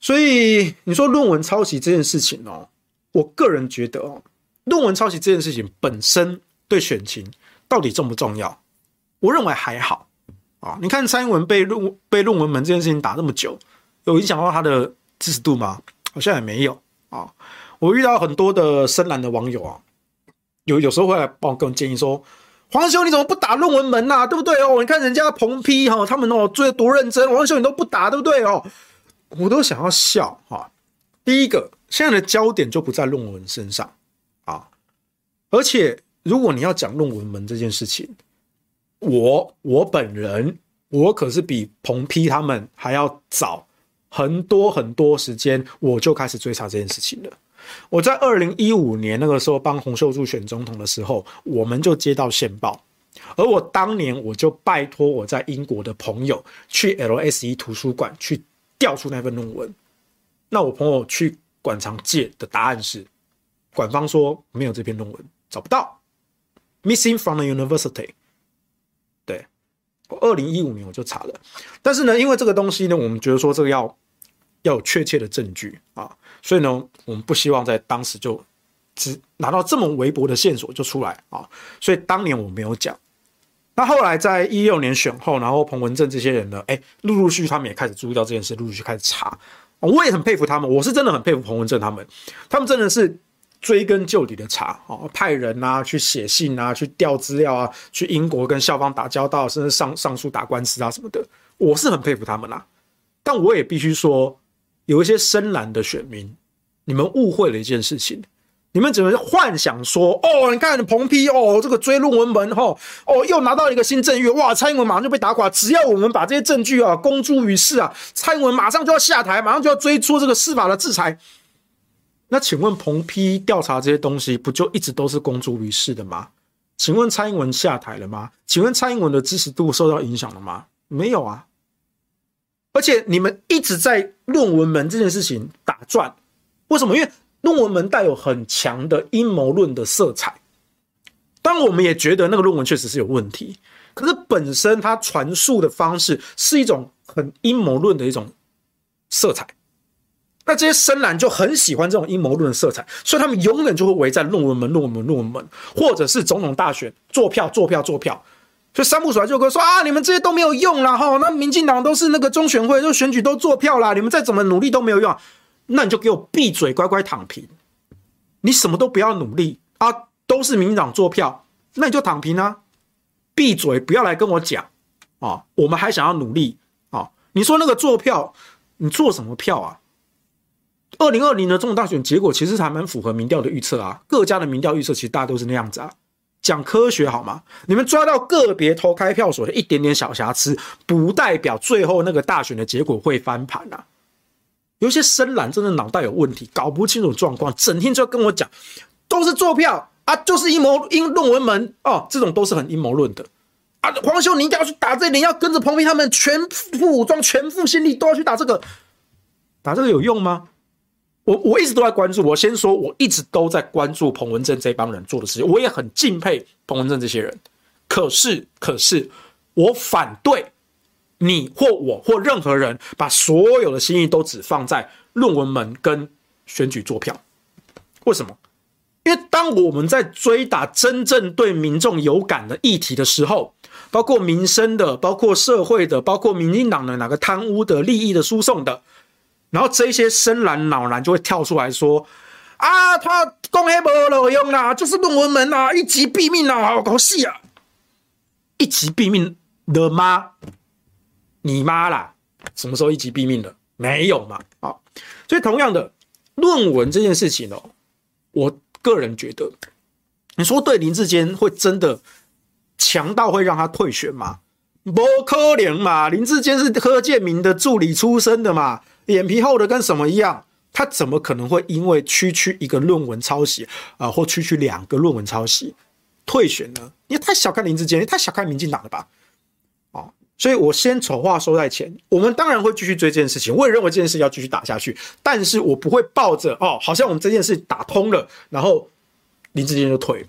所以你说论文抄袭这件事情哦，我个人觉得哦，论文抄袭这件事情本身对选情到底重不重要？我认为还好啊。你看蔡英文被论被论文门这件事情打那么久，有影响到他的支持度吗？好像也没有啊。我遇到很多的深蓝的网友啊，有有时候会来帮我跟我建议说。黄兄，你怎么不打论文门呐、啊？对不对哦？你看人家彭批哈，他们哦追的多认真，黄兄你都不打，对不对哦？我都想要笑哈。第一个，现在的焦点就不在论文身上啊，而且如果你要讲论文门这件事情，我我本人我可是比彭批他们还要早很多很多时间，我就开始追查这件事情了。我在二零一五年那个时候帮洪秀柱选总统的时候，我们就接到线报，而我当年我就拜托我在英国的朋友去 LSE 图书馆去调出那份论文，那我朋友去馆藏借的答案是，馆方说没有这篇论文，找不到，missing from the university。对，我二零一五年我就查了，但是呢，因为这个东西呢，我们觉得说这个要要有确切的证据啊，所以呢，我们不希望在当时就只拿到这么微薄的线索就出来啊，所以当年我没有讲。那后来在一六年选后，然后彭文正这些人呢，哎，陆陆续续他们也开始注意到这件事，陆陆续续开始查。我也很佩服他们，我是真的很佩服彭文正他们，他们真的是追根究底的查啊，派人啊去写信啊，去调资料啊，去英国跟校方打交道，甚至上上诉打官司啊什么的，我是很佩服他们啦。但我也必须说，有一些深蓝的选民，你们误会了一件事情。你们只能幻想说，哦，你看彭批哦，这个追论文门哈，哦，又拿到一个新证据，哇，蔡英文马上就被打垮。只要我们把这些证据啊公诸于世啊，蔡英文马上就要下台，马上就要追出这个司法的制裁。那请问彭批调查这些东西，不就一直都是公诸于世的吗？请问蔡英文下台了吗？请问蔡英文的支持度受到影响了吗？没有啊。而且你们一直在论文门这件事情打转，为什么？因为论文门带有很强的阴谋论的色彩，当我们也觉得那个论文确实是有问题，可是本身它传述的方式是一种很阴谋论的一种色彩，那这些深蓝就很喜欢这种阴谋论的色彩，所以他们永远就会围在论文门、论文门、论文门，或者是总统大选做票、做票、做票，所以三不甩就会说啊，你们这些都没有用啦，哈，那民进党都是那个中选会，就选举都做票啦，你们再怎么努力都没有用。那你就给我闭嘴，乖乖躺平。你什么都不要努力啊，都是民进党做票，那你就躺平啊，闭嘴，不要来跟我讲啊。我们还想要努力啊。你说那个做票，你做什么票啊？二零二零的总统大选结果其实还蛮符合民调的预测啊，各家的民调预测其实大家都是那样子啊。讲科学好吗？你们抓到个别投开票所的一点点小瑕疵，不代表最后那个大选的结果会翻盘啊。有些深蓝真的脑袋有问题，搞不清楚状况，整天就跟我讲，都是做票啊，就是阴谋阴论文门哦，这种都是很阴谋论的啊。黄兄，你一定要去打这你，要跟着彭批他们全副武装、全副心力都要去打这个，打这个有用吗？我我一直都在关注，我先说，我一直都在关注彭文正这帮人做的事情，我也很敬佩彭文正这些人，可是可是我反对。你或我或任何人把所有的心意都只放在论文门跟选举作票，为什么？因为当我们在追打真正对民众有感的议题的时候，包括民生的、包括社会的、包括民进党的哪个贪污的、利益的输送的，然后这些深蓝老蓝就会跳出来说：“啊，他讲黑没有用啦，就是论文门啊，一击毙命啊，好搞戏啊，一击毙命的吗？”你妈啦！什么时候一击毙命的？没有嘛？啊，所以同样的论文这件事情哦，我个人觉得，你说对林志坚会真的强到会让他退选吗？不可能嘛！林志坚是柯建铭的助理出身的嘛，脸皮厚的跟什么一样？他怎么可能会因为区区一个论文抄袭啊，或区区两个论文抄袭退选呢？你也太小看林志坚，你太小看民进党了吧？啊所以我先丑话说在前，我们当然会继续追这件事情，我也认为这件事要继续打下去，但是我不会抱着哦，好像我们这件事打通了，然后林志坚就退了，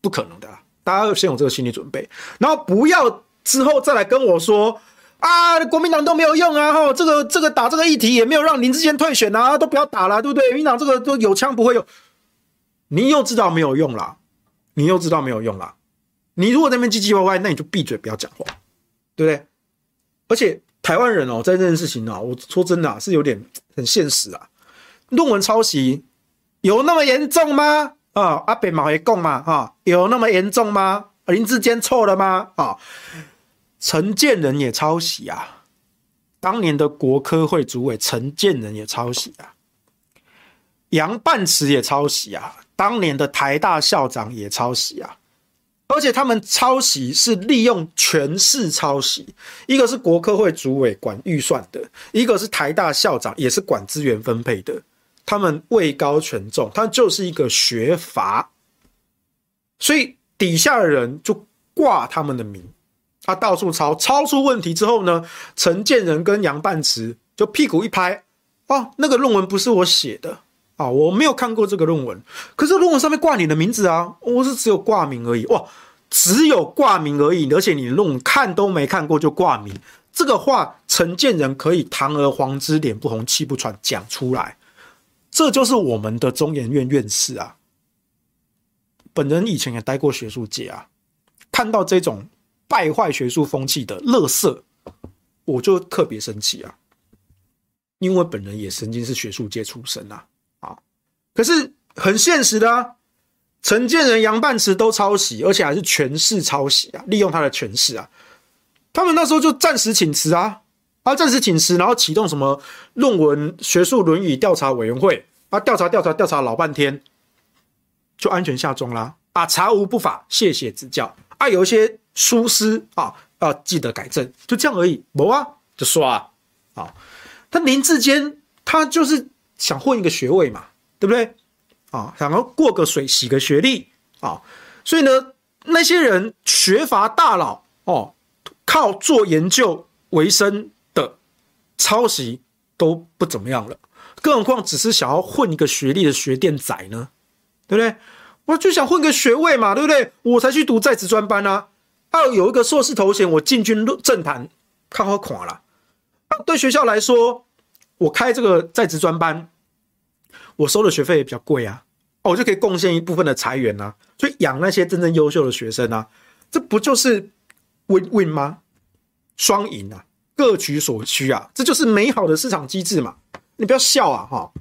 不可能的，大家要先有这个心理准备，然后不要之后再来跟我说啊，国民党都没有用啊，哈，这个这个打这个议题也没有让林志坚退选啊，都不要打了，对不对？民党这个都有枪不会用，你又知道没有用啦，你又知道没有用啦，你如果在那边唧唧歪歪，那你就闭嘴，不要讲话。对不对？而且台湾人哦，在这件事情哦、我说真的啊，是有点很现实啊。论文抄袭有那么严重吗？啊，阿北马会讲嘛？啊，有那么严重吗？林志坚错了吗？啊，陈建仁也抄袭啊，当年的国科会主委陈建仁也抄袭啊，杨半池也抄袭啊，当年的台大校长也抄袭啊。而且他们抄袭是利用权势抄袭，一个是国科会主委管预算的，一个是台大校长也是管资源分配的。他们位高权重，他就是一个学阀，所以底下的人就挂他们的名。他到处抄，抄出问题之后呢，陈建仁跟杨半池就屁股一拍，哦，那个论文不是我写的啊，我没有看过这个论文。可是论文上面挂你的名字啊，我是只有挂名而已。哇，只有挂名而已，而且你论文看都没看过就挂名，这个话陈建仁可以堂而皇之、脸不红气不喘讲出来，这就是我们的中研院院士啊。本人以前也待过学术界啊，看到这种败坏学术风气的垃圾，我就特别生气啊。因为本人也曾经是学术界出身啊，啊，可是很现实的啊，陈建仁、杨半池都抄袭，而且还是权势抄袭啊，利用他的权势啊，他们那时候就暂时请辞啊，啊，暂时请辞，然后启动什么论文学术伦理调查委员会啊，调查调查调查老半天，就安全下庄啦，啊，查无不法，谢谢指教。啊，有一些疏失啊，要记得改正，就这样而已，没啊，就刷啊。啊他林志坚，他就是想混一个学位嘛，对不对？啊，想要过个水，洗个学历啊，所以呢，那些人学阀大佬哦，靠做研究为生的抄袭都不怎么样了，更何况只是想要混一个学历的学店仔呢，对不对？我就想混个学位嘛，对不对？我才去读在职专班啊，要有一个硕士头衔，我进军政坛，看好垮了。对学校来说，我开这个在职专班，我收的学费也比较贵啊，我就可以贡献一部分的财源啊，所以养那些真正优秀的学生啊，这不就是 win win 吗？双赢啊，各取所需啊，这就是美好的市场机制嘛。你不要笑啊，哈，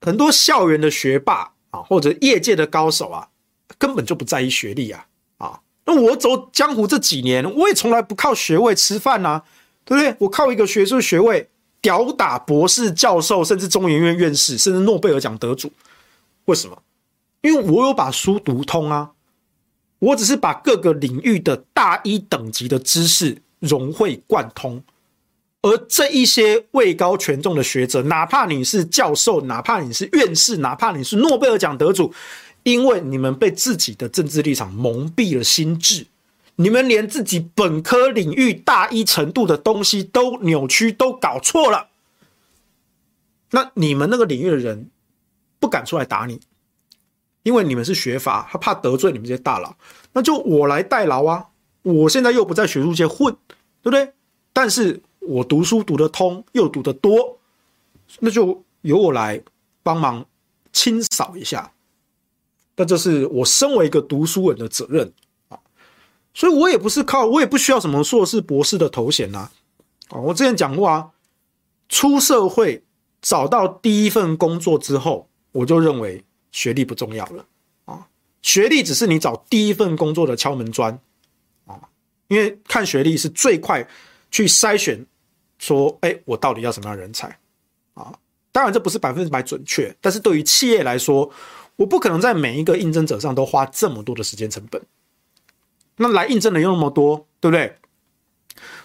很多校园的学霸啊，或者业界的高手啊，根本就不在意学历，啊，那我走江湖这几年，我也从来不靠学位吃饭啊。对不对？我靠一个学术学位吊打博士、教授，甚至中研院院士，甚至诺贝尔奖得主。为什么？因为我有把书读通啊！我只是把各个领域的大一等级的知识融会贯通。而这一些位高权重的学者，哪怕你是教授，哪怕你是院士，哪怕你是诺贝尔奖得主，因为你们被自己的政治立场蒙蔽了心智。你们连自己本科领域大一程度的东西都扭曲、都搞错了，那你们那个领域的人不敢出来打你，因为你们是学阀，他怕得罪你们这些大佬，那就我来代劳啊！我现在又不在学术界混，对不对？但是我读书读得通，又读得多，那就由我来帮忙清扫一下。那这是我身为一个读书人的责任啊。所以，我也不是靠，我也不需要什么硕士、博士的头衔呐。啊，我之前讲过啊，出社会找到第一份工作之后，我就认为学历不重要了啊。学历只是你找第一份工作的敲门砖啊，因为看学历是最快去筛选说，哎，我到底要什么样的人才啊？当然，这不是百分之百准确，但是对于企业来说，我不可能在每一个应征者上都花这么多的时间成本。那来应征的又那么多，对不对？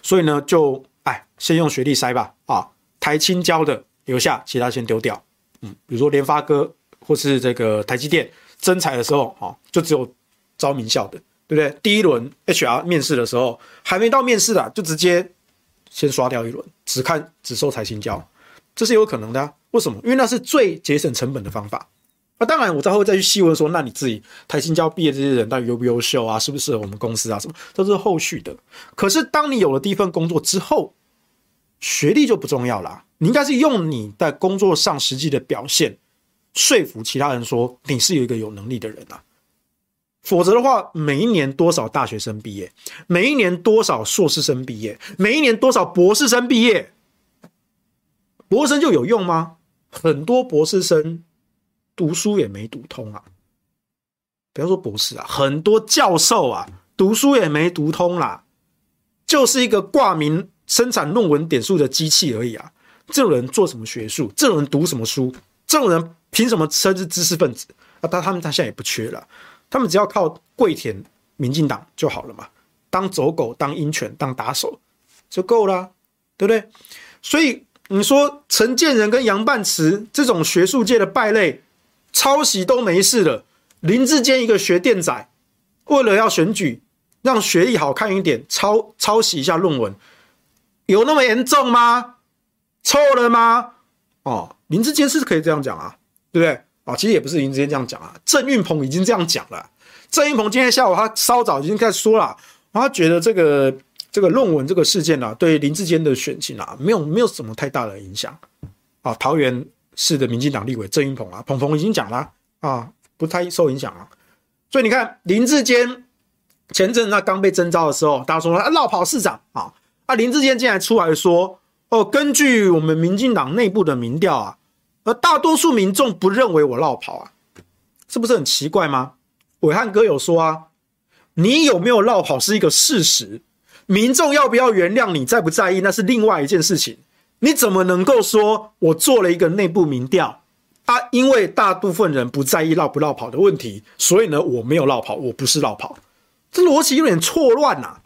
所以呢，就哎，先用学历筛吧。啊，台清交的留下，其他先丢掉。嗯，比如说联发科或是这个台积电征才的时候，啊，就只有招名校的，对不对？第一轮 HR 面试的时候，还没到面试的，就直接先刷掉一轮，只看只收台清交，这是有可能的。为什么？因为那是最节省成本的方法。那当然，我之后再去细问说，那你自己台新交毕业这些人到底优不优秀啊？适不适合我们公司啊？什么都是后续的。可是当你有了第一份工作之后，学历就不重要了。你应该是用你在工作上实际的表现，说服其他人说你是有一个有能力的人啊。否则的话，每一年多少大学生毕业，每一年多少硕士生毕业，每一年多少博士生毕业，博士生就有用吗？很多博士生。读书也没读通啊！不要说博士啊，很多教授啊，读书也没读通啦，就是一个挂名生产论文点数的机器而已啊！这种人做什么学术？这种人读什么书？这种人凭什么称之知识分子？啊，他他们他现在也不缺了，他们只要靠跪舔民进党就好了嘛，当走狗、当鹰犬、当打手就够了，对不对？所以你说陈建仁跟杨半池这种学术界的败类。抄袭都没事了，林志坚一个学电仔，为了要选举，让学历好看一点，抄抄袭一下论文，有那么严重吗？错了吗？哦，林志坚是可以这样讲啊，对不对？啊，其实也不是林志坚这样讲啊，郑运鹏已经这样讲了。郑运鹏今天下午他稍早已经开始说了，他觉得这个这个论文这个事件啊，对林志坚的选情啊，没有没有什么太大的影响。啊，桃园市的民进党立委郑运鹏啊，鹏鹏已经讲了啊，不太受影响啊。所以你看林志坚前阵那刚被征召的时候，大家说他落跑市长啊，啊林志坚竟然出来说，哦，根据我们民进党内部的民调啊，而大多数民众不认为我落跑啊，是不是很奇怪吗？暐瀚哥有说啊，你有没有落跑是一个事实，民众要不要原谅你，在不在意那是另外一件事情。你怎么能够说我做了一个内部民调啊？因为大部分人不在意绕不绕跑的问题，所以呢，我没有绕跑，我不是绕跑，这逻辑有点错乱呐。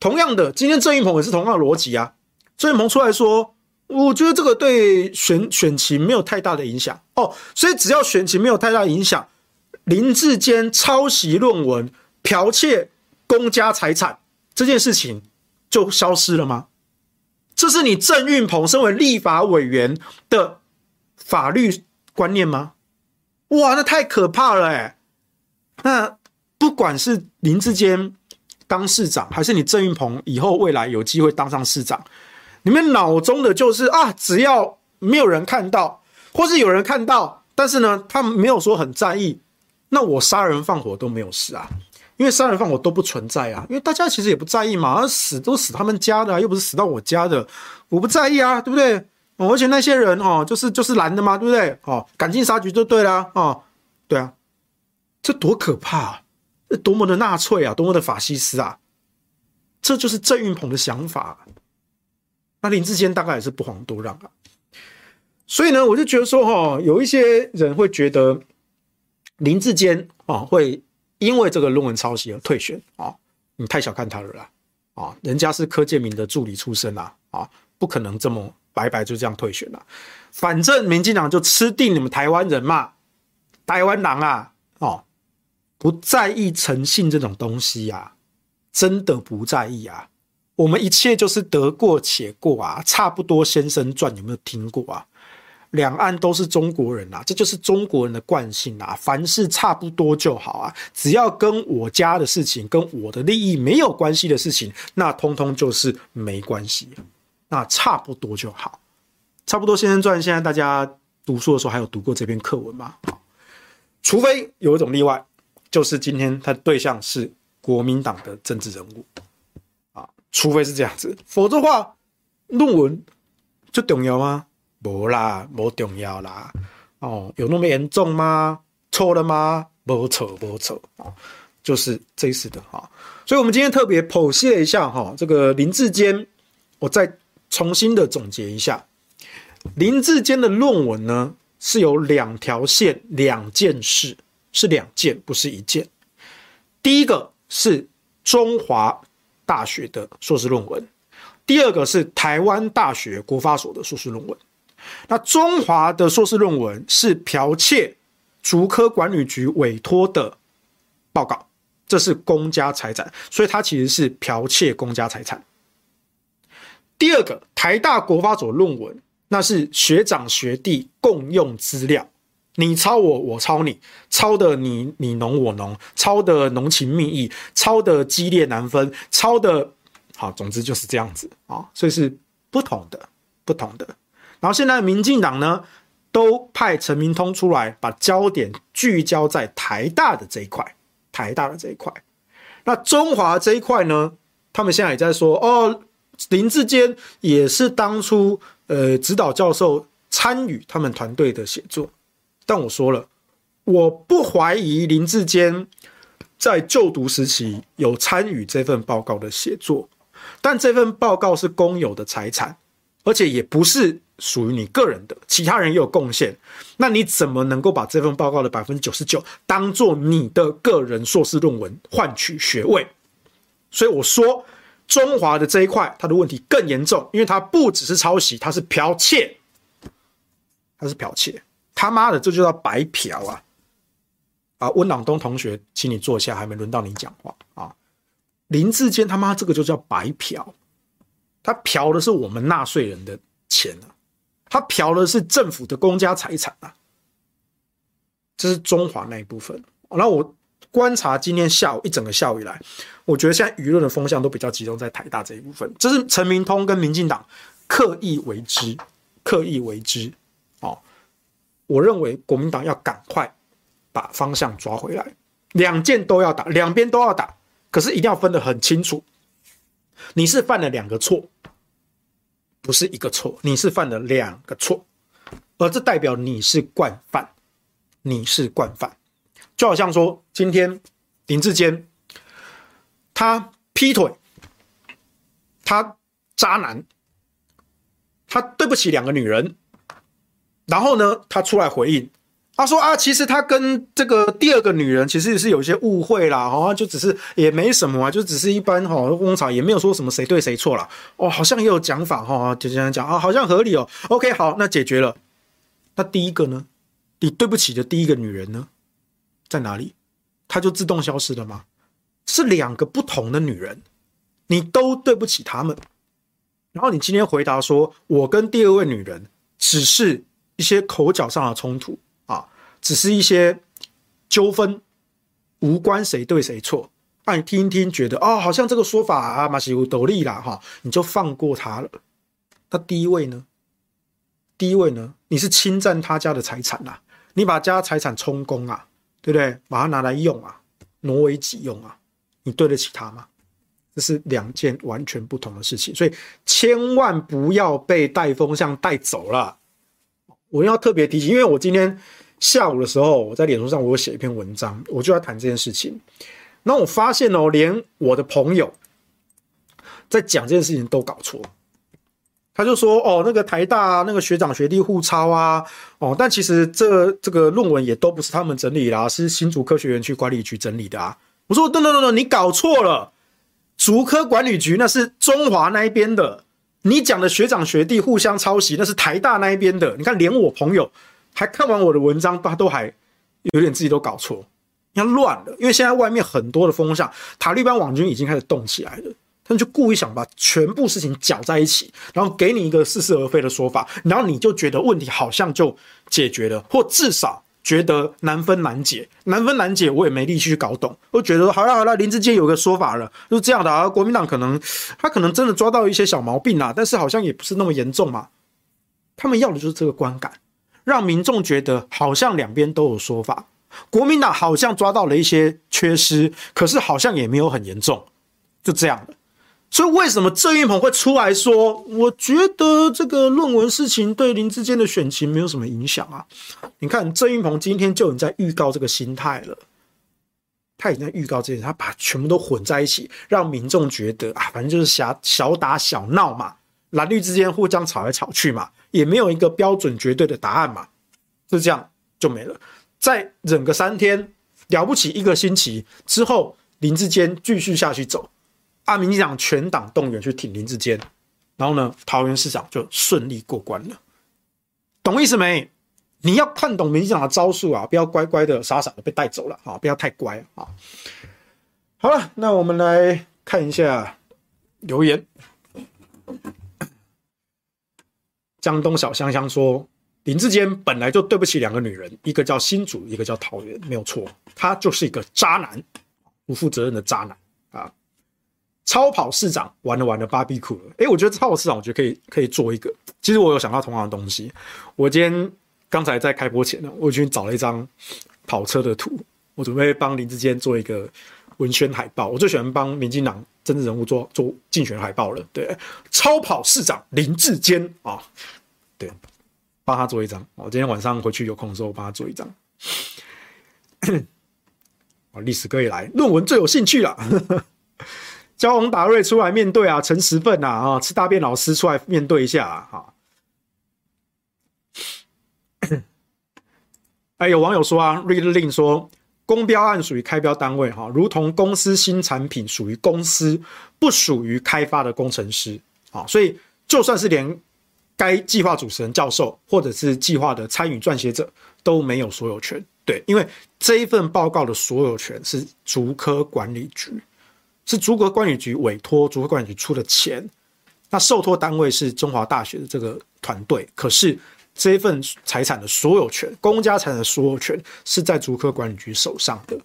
同样的，今天郑运鹏也是同样的逻辑啊。郑运鹏出来说，我觉得这个对选选情没有太大的影响哦，所以只要选情没有太大影响。林志坚抄袭论文、剽窃公家财产这件事情就消失了吗？这是你郑运鹏身为立法委员的法律观念吗？哇，那太可怕了哎！那不管是林志坚当市长，还是你郑运鹏以后未来有机会当上市长，你们脑中的就是啊，只要没有人看到，或是有人看到，但是呢，他们没有说很在意。那我杀人放火都没有事啊，因为杀人犯我都不存在啊，因为大家其实也不在意嘛，死都死他们家的，又不是死到我家的，我不在意啊，对不对？而且那些人哦，就是就是蓝的嘛，对不对？哦，赶尽杀绝就对了哦，对啊，这多可怕啊，这多么的纳粹啊，多么的法西斯啊，这就是郑运鹏的想法。那林志坚大概也是不遑多让啊，所以呢，我就觉得说哈，有一些人会觉得。林志坚啊，会因为这个论文抄袭而退选啊？你太小看他了啦！啊，人家是柯建铭的助理出身啦，啊，不可能这么白白就这样退选了。反正民进党就吃定你们台湾人嘛，台湾人啊，哦，不在意诚信这种东西呀，真的不在意啊。我们一切就是得过且过啊，差不多先生传有没有听过啊？两岸都是中国人啊，这就是中国人的惯性啊。凡事差不多就好啊，只要跟我家的事情、跟我的利益没有关系的事情，那通通就是没关系。那差不多就好，差不多先生传。现在大家读书的时候还有读过这篇课文吗？除非有一种例外，就是今天他对象是国民党的政治人物啊，除非是这样子，否则话，论文就重要吗？无啦，无重要啦。哦，有那么严重吗？错了吗？不错，不错啊，就是这次的哈。所以，我们今天特别剖析了一下哈，这个林志坚，我再重新的总结一下，林志坚的论文呢是有两条线，两件事，是两件，不是一件。第一个是中华大学的硕士论文，第二个是台湾大学国发所的硕士论文。那中华的硕士论文是剽窃竹科管理局委托的报告，这是公家财产，所以它其实是剽窃公家财产。第二个，台大国发所论文，那是学长学弟共用资料，你抄我，我抄你，抄的你你侬我侬，抄的浓情蜜意，抄的激烈难分，抄的好，总之就是这样子啊，所以是不同的，不同的。然后现在民进党呢，都派陈明通出来，把焦点聚焦在台大的这一块，台大的这一块。那中华这一块呢，他们现在也在说，哦，林志坚也是当初呃指导教授参与他们团队的写作。但我说了，我不怀疑林志坚在就读时期有参与这份报告的写作，但这份报告是公有的财产，而且也不是。属于你个人的，其他人也有贡献，那你怎么能够把这份报告的百分之九十九当做你的个人硕士论文换取学位？所以我说，中华的这一块，它的问题更严重，因为它不只是抄袭，它是剽窃，它是剽窃，他妈的，这就叫白嫖啊！啊，温朗东同学，请你坐下，还没轮到你讲话啊！林志坚他妈这个就叫白嫖，他嫖的是我们纳税人的钱啊！他嫖的是政府的公家财产啊，这是中华那一部分。然后我观察今天下午一整个下午以来，我觉得现在舆论的风向都比较集中在台大这一部分，这是陈明通跟民进党刻意为之，刻意为之。哦，我认为国民党要赶快把方向抓回来，两件都要打，两边都要打，可是一定要分得很清楚。你是犯了两个错，不是一个错，你是犯了两个错，而这代表你是惯犯，你是惯犯，就好像说今天林志坚他劈腿，他渣男，他对不起两个女人，然后呢，他出来回应。他说啊，其实他跟这个第二个女人其实也是有一些误会啦，好像就只是也没什么啊，就只是一般哈工厂，也没有说什么谁对谁错啦。哦，好像也有讲法哈，就这样讲啊，好像合理哦。OK，好，那解决了。那第一个呢？你对不起的第一个女人呢，在哪里？她就自动消失了吗？是两个不同的女人，你都对不起她们。然后你今天回答说，我跟第二位女人只是一些口角上的冲突。只是一些纠纷，无关谁对谁错。那你听一听，觉得哦，好像这个说法啊，马西有斗笠啦哈，你就放过他了。那第一位呢？第一位呢？你是侵占他家的财产啊，你把家财产充公啊，对不对？把它拿来用啊，挪为己用啊，你对得起他吗？这是两件完全不同的事情，所以千万不要被带风向带走了。我要特别提醒，因为我今天。下午的时候，我在脸书上我有写一篇文章，我就要谈这件事情。那我发现哦，连我的朋友在讲这件事情都搞错。他就说哦，那个台大那个学长学弟互抄啊，哦，但其实这这个论文也都不是他们整理啦，是新竹科学园区管理局整理的啊。我说等等等等，你搞错了，竹科管理局那是中华那一边的，你讲的学长学弟互相抄袭那是台大那一边的。你看，连我朋友。还看完我的文章，他都还有点自己都搞错，你看乱了。因为现在外面很多的风向，塔利班网军已经开始动起来了，他们就故意想把全部事情搅在一起，然后给你一个似是而非的说法，然后你就觉得问题好像就解决了，或至少觉得难分难解。难分难解，我也没力气去搞懂。我觉得好了好了，林志坚有个说法了，就是这样的啊。国民党可能他可能真的抓到一些小毛病啊，但是好像也不是那么严重嘛。他们要的就是这个观感。让民众觉得好像两边都有说法，国民党好像抓到了一些缺失，可是好像也没有很严重，就这样的。所以为什么郑运鹏会出来说？我觉得这个论文事情对林智坚的选情没有什么影响啊？你看郑运鹏今天就已经在预告这个心态了，他已经在预告这些，他把全部都混在一起，让民众觉得啊，反正就是小小打小闹嘛。蓝绿之间互相吵来吵去嘛，也没有一个标准绝对的答案嘛，就这样就没了。再忍个三天，了不起一个星期之后，林志坚继续下去走，阿，民进党全党动员去挺林志坚，然后呢，桃园市长就顺利过关了。懂意思没？你要看懂民进党的招数啊，不要乖乖的傻傻的被带走了啊，不要太乖啊。好了，那我们来看一下留言。江东小香香说：“林志坚本来就对不起两个女人，一个叫新竹，一个叫桃园，没有错，他就是一个渣男，不负责任的渣男啊！超跑市长玩了玩了，芭比酷了。哎，我觉得超跑市长，我觉得可以可以做一个。其实我有想到同样的东西。我今天刚才在开播前呢，我已经找了一张跑车的图，我准备帮林志坚做一个文宣海报。我最喜欢帮民进党。”政治人物做做竞选海报了，对，超跑市长林志坚啊、对，帮他做一张。我今天晚上回去有空的时候，帮他做一张。啊，历史哥也来，论文最有兴趣了。焦宏达瑞出来面对啊，陈时奋啊，啊，吃大便老师出来面对一下啊。哎，有网友说啊，Read Lin 说。公标案属于开标单位，哈，如同公司新产品属于公司，不属于开发的工程师，啊，所以就算是连该计划主持人、教授或者是计划的参与撰写者都没有所有权，对，因为这一份报告的所有权是竹科管理局，是竹科管理局委托竹科管理局出的钱那受托单位是中华大学的这个团队，可是这一份财产的所有权，公家财产的所有权是在竹科管理局手上的，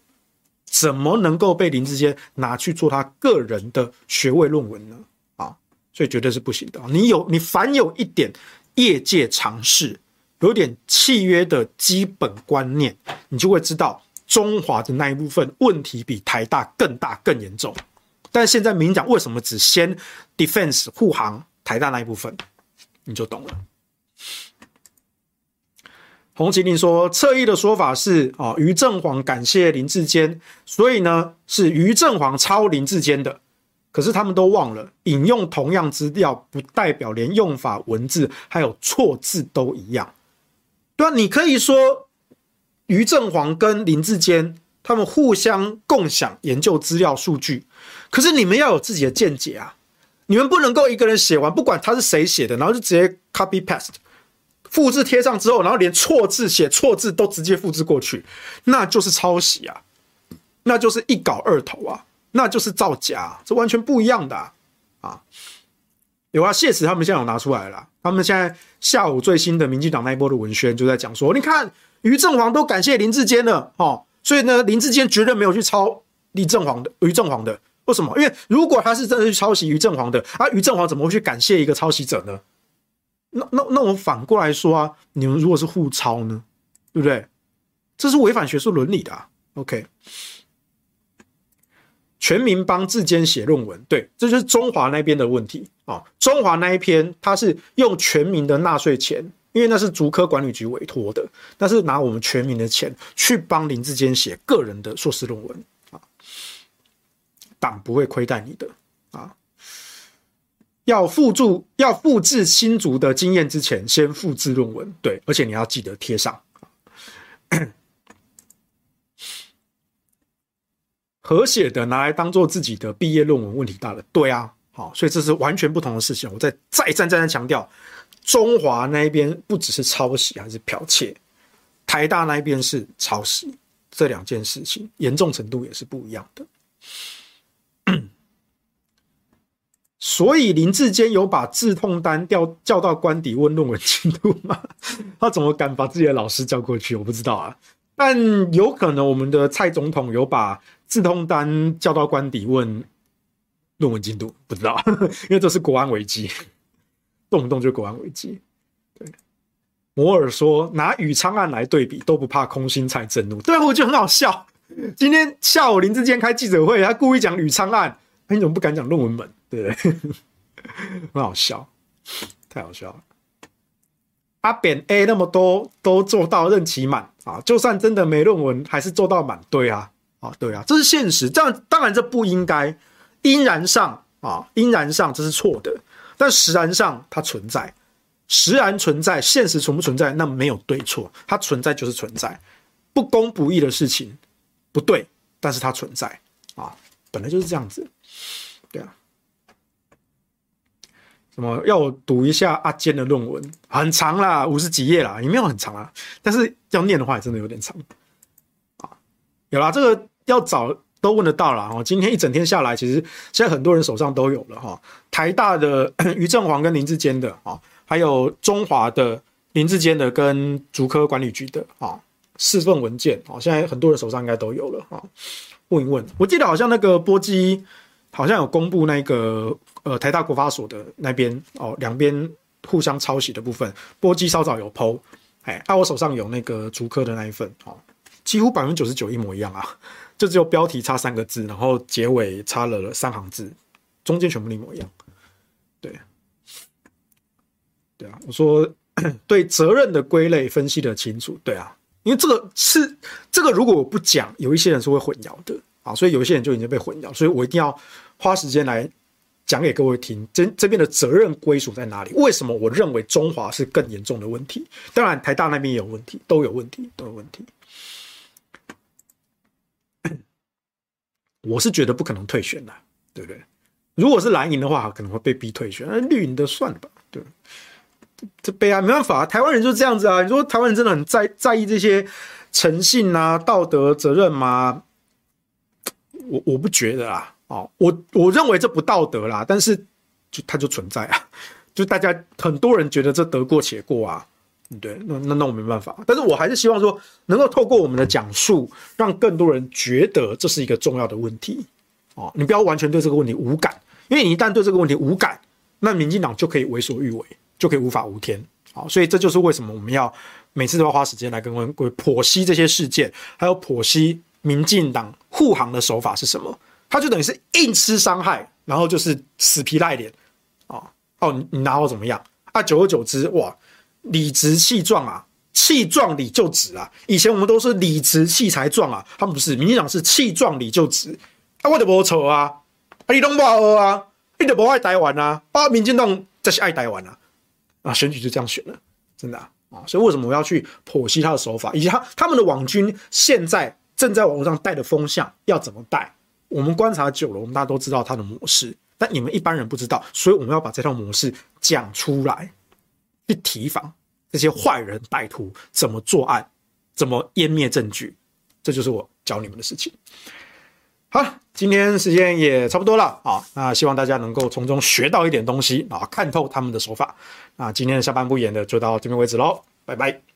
怎么能够被林志坚拿去做他个人的学位论文呢？啊，所以绝对是不行的。你有你凡有一点业界常识，有点契约的基本观念，你就会知道中华的那一部分问题比台大更大更严重。但现在民进党为什么只先 defense 护航台大那一部分，你就懂了。洪麒麟说，侧翼的说法是啊，于正煌感谢林志坚，所以呢是于正煌抄林志坚的。可是他们都忘了，引用同样资料不代表连用法、文字还有错字都一样。对啊，你可以说于正煌跟林志坚他们互相共享研究资料数据。可是你们要有自己的见解啊！你们不能够一个人写完，不管他是谁写的，然后就直接 copy paste，复制贴上之后，然后连错字写错字都直接复制过去，那就是抄袭啊！那就是一稿二投啊！那就是造假，这完全不一样的啊！有啊，谢词他们现在有拿出来了，他们现在下午最新的民进党那一波的文宣就在讲说，你看于正煌都感谢林志坚了哦，所以呢，林志坚绝对没有去抄李正煌的于正煌的。为什么？因为如果他是真的去抄袭于正煌的，啊，于正煌怎么会去感谢一个抄袭者呢？那那那我反过来说啊，你们如果是互抄呢，对不对？这是违反学术伦理的啊。OK，全民帮志坚写论文，对，这就是中华那边的问题啊。中华那一篇他是用全民的纳税钱，因为那是竹科管理局委托的，那是拿我们全民的钱去帮林志坚写个人的硕士论文啊。党不会亏待你的啊！要复制要复制新竹的经验之前，先复制论文。对，而且你要记得贴上。合写的拿来当做自己的毕业论文，问题大了。对啊，好，所以这是完全不同的事情。我再再三再三强调，中华那一边不只是抄袭还是剽窃，台大那一边是抄袭，这两件事情严重程度也是不一样的。所以林志坚有把致痛单调叫到官邸问论文进度吗？他怎么敢把自己的老师叫过去？我不知道啊。但有可能我们的蔡总统有把致痛单叫到官邸问论文进度，不知道，因为这是国安危机，动不动就国安危机。对，摩尔说拿宇昌案来对比都不怕空心菜震怒，对，我觉得很好笑。今天下午林志坚开记者会，他故意讲宇昌案，你怎么不敢讲论文本？对，很好笑，太好笑了。阿扁 A 那么多都做到任期满啊，就算真的没论文，还是做到满。对啊，啊，对啊，这是现实。这样当然这不应该，应然上啊，应然上这是错的，但实然上它存在，实然存在，现实存不存在？那没有对错，它存在就是存在，不公不义的事情不对，但是它存在啊，本来就是这样子。对啊。什么要我读一下阿坚的论文？很长啦，五十几页啦，也没有很长啊。但是要念的话，也真的有点长啊。有啦，这个要找都问得到啦。哈。今天一整天下来，其实现在很多人手上都有了哈。台大的 于正煌跟林志坚的啊，还有中华的林志坚的跟竹科管理局的啊，四份文件啊，现在很多人手上应该都有了啊。问一问，我记得好像那个波基好像有公布那个。呃，台大国发所的那边哦，两边互相抄袭的部分，波基稍早有 PO，哎，啊，我手上有那个竹科的那一份哦，几乎百分之九十九一模一样啊，就只有标题差三个字，然后结尾差了三行字，中间全部一模一样。对，对啊，我说 对责任的归类分析的清楚，对啊，因为这个是这个如果我不讲，有一些人是会混淆的啊，所以有些人就已经被混淆，所以我一定要花时间来。讲给各位听，这这边的责任归属在哪里？为什么我认为中华是更严重的问题？当然，台大那边也有问题，都有问题，都有问题。我是觉得不可能退选的，对不对？如果是蓝营的话，可能会被逼退选。那绿营的算了吧，对。这悲哀没办法，台湾人就是这样子啊。你说台湾人真的很在在意这些诚信啊、道德责任吗？我我不觉得啊。哦，我我认为这不道德啦，但是就它就存在啊，就大家很多人觉得这得过且过啊，对，那那那我没办法，但是我还是希望说能够透过我们的讲述，让更多人觉得这是一个重要的问题哦，你不要完全对这个问题无感，因为你一旦对这个问题无感，那民进党就可以为所欲为，就可以无法无天。好，所以这就是为什么我们要每次都要花时间来跟各位剖析这些事件，还有剖析民进党护航的手法是什么。他就等于是硬吃伤害，然后就是死皮赖脸啊！哦，你你拿我怎么样啊？久而久之，哇，理直气壮啊，气壮理就直啊！以前我们都是理直气才壮啊，他们不是，民进党是气壮理就直。啊，我就无错啊，啊，你拢不好啊，你就不爱台湾啊，啊，民进党就是爱台湾啊。啊，选举就这样选了，真的啊，啊！所以为什么我要去剖析他的手法，以及他他们的网军现在正在网络上带的风向要怎么带？我们观察久了，我们大家都知道它的模式，但你们一般人不知道，所以我们要把这套模式讲出来，去提防这些坏人歹徒怎么作案，怎么湮灭证据，这就是我教你们的事情。好，今天时间也差不多了啊，那希望大家能够从中学到一点东西啊，看透他们的手法。那今天的下半部演的就到这边为止喽，拜拜。